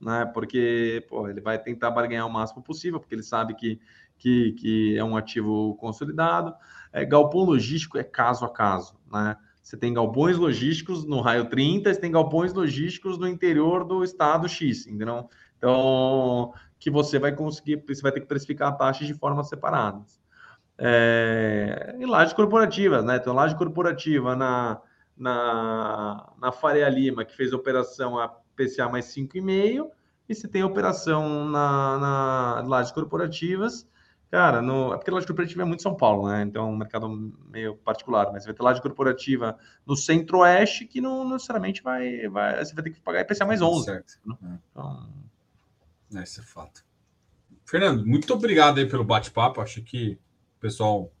né? Porque pô, ele vai tentar barganhar o máximo possível, porque ele sabe que, que, que é um ativo consolidado. É, galpão logístico é caso a caso, né? Você tem galpões logísticos no raio 30, você tem galpões logísticos no interior do estado X, entendeu? Então, que você vai conseguir, você vai ter que precificar taxas de forma separadas. É, e laje corporativa, né? Então, laje corporativa na, na, na Faria Lima, que fez operação a PCA mais 5,5, e você tem operação na, na lajes corporativas, cara, no, é porque laje corporativa é muito São Paulo, né? Então, é um mercado meio particular, mas você vai ter laje corporativa no centro-oeste, que não necessariamente vai, vai, você vai ter que pagar IPCA mais 11. Certo. Né? É. Então... Esse é fato. Fernando, muito obrigado aí pelo bate-papo. Acho que o pessoal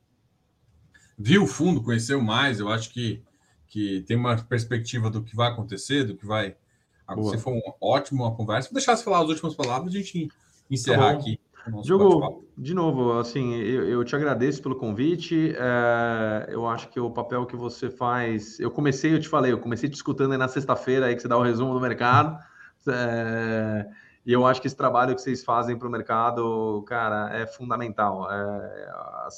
viu o fundo, conheceu mais. Eu acho que, que tem uma perspectiva do que vai acontecer, do que vai acontecer. Foi um ótimo uma conversa. Vou deixar você falar as últimas palavras e a gente encerrar tá aqui. Diogo, de novo, assim, eu, eu, te agradeço pelo convite. É, eu acho que o papel que você faz. Eu comecei, eu te falei, eu comecei te escutando aí na sexta-feira aí que você dá o resumo do mercado. É, e eu acho que esse trabalho que vocês fazem para o mercado, cara, é fundamental. É,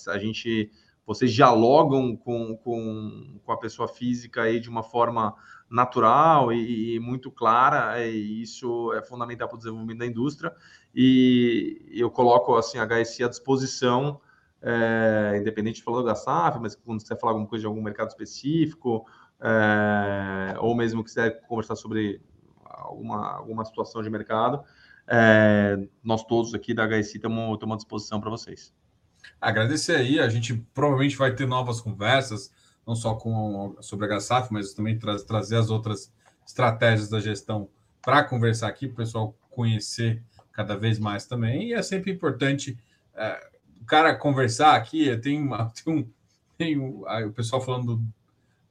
a, gente, vocês dialogam com, com, com a pessoa física aí de uma forma natural e, e muito clara, e isso é fundamental para o desenvolvimento da indústria. E eu coloco assim a HSI à disposição, é, independente de falar da SAF, mas quando você falar alguma coisa de algum mercado específico, é, ou mesmo quiser conversar sobre alguma, alguma situação de mercado, é, nós todos aqui da HSI estamos à disposição para vocês. Agradecer aí, a gente provavelmente vai ter novas conversas, não só com, sobre a HSAF, mas também tra trazer as outras estratégias da gestão para conversar aqui, para o pessoal conhecer cada vez mais também. E é sempre importante é, o cara conversar aqui. Tem, uma, *laughs* tem um. Tem um, aí o pessoal falando.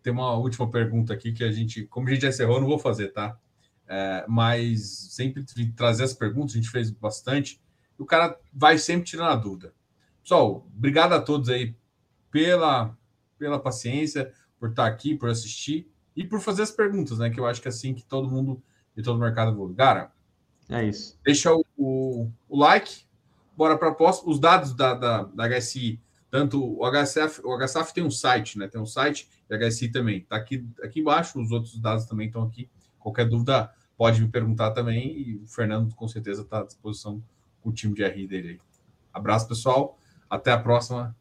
Tem uma última pergunta aqui que a gente, como a gente já encerrou, não vou fazer, tá? É, mas sempre trazer as perguntas, a gente fez bastante. o cara vai sempre tirando a dúvida. Pessoal, obrigado a todos aí pela, pela paciência, por estar aqui, por assistir e por fazer as perguntas, né? Que eu acho que é assim que todo mundo e todo o mercado evolui. Cara, é isso. Deixa o, o, o like, bora para a posse. Os dados da, da, da HSI, tanto o HSF, o HSF tem um site, né? Tem um site e a HSI também. Tá aqui, aqui embaixo, os outros dados também estão aqui. Qualquer dúvida, pode me perguntar também. E o Fernando, com certeza, está à disposição com o time de RI dele aí. Abraço, pessoal. Até a próxima.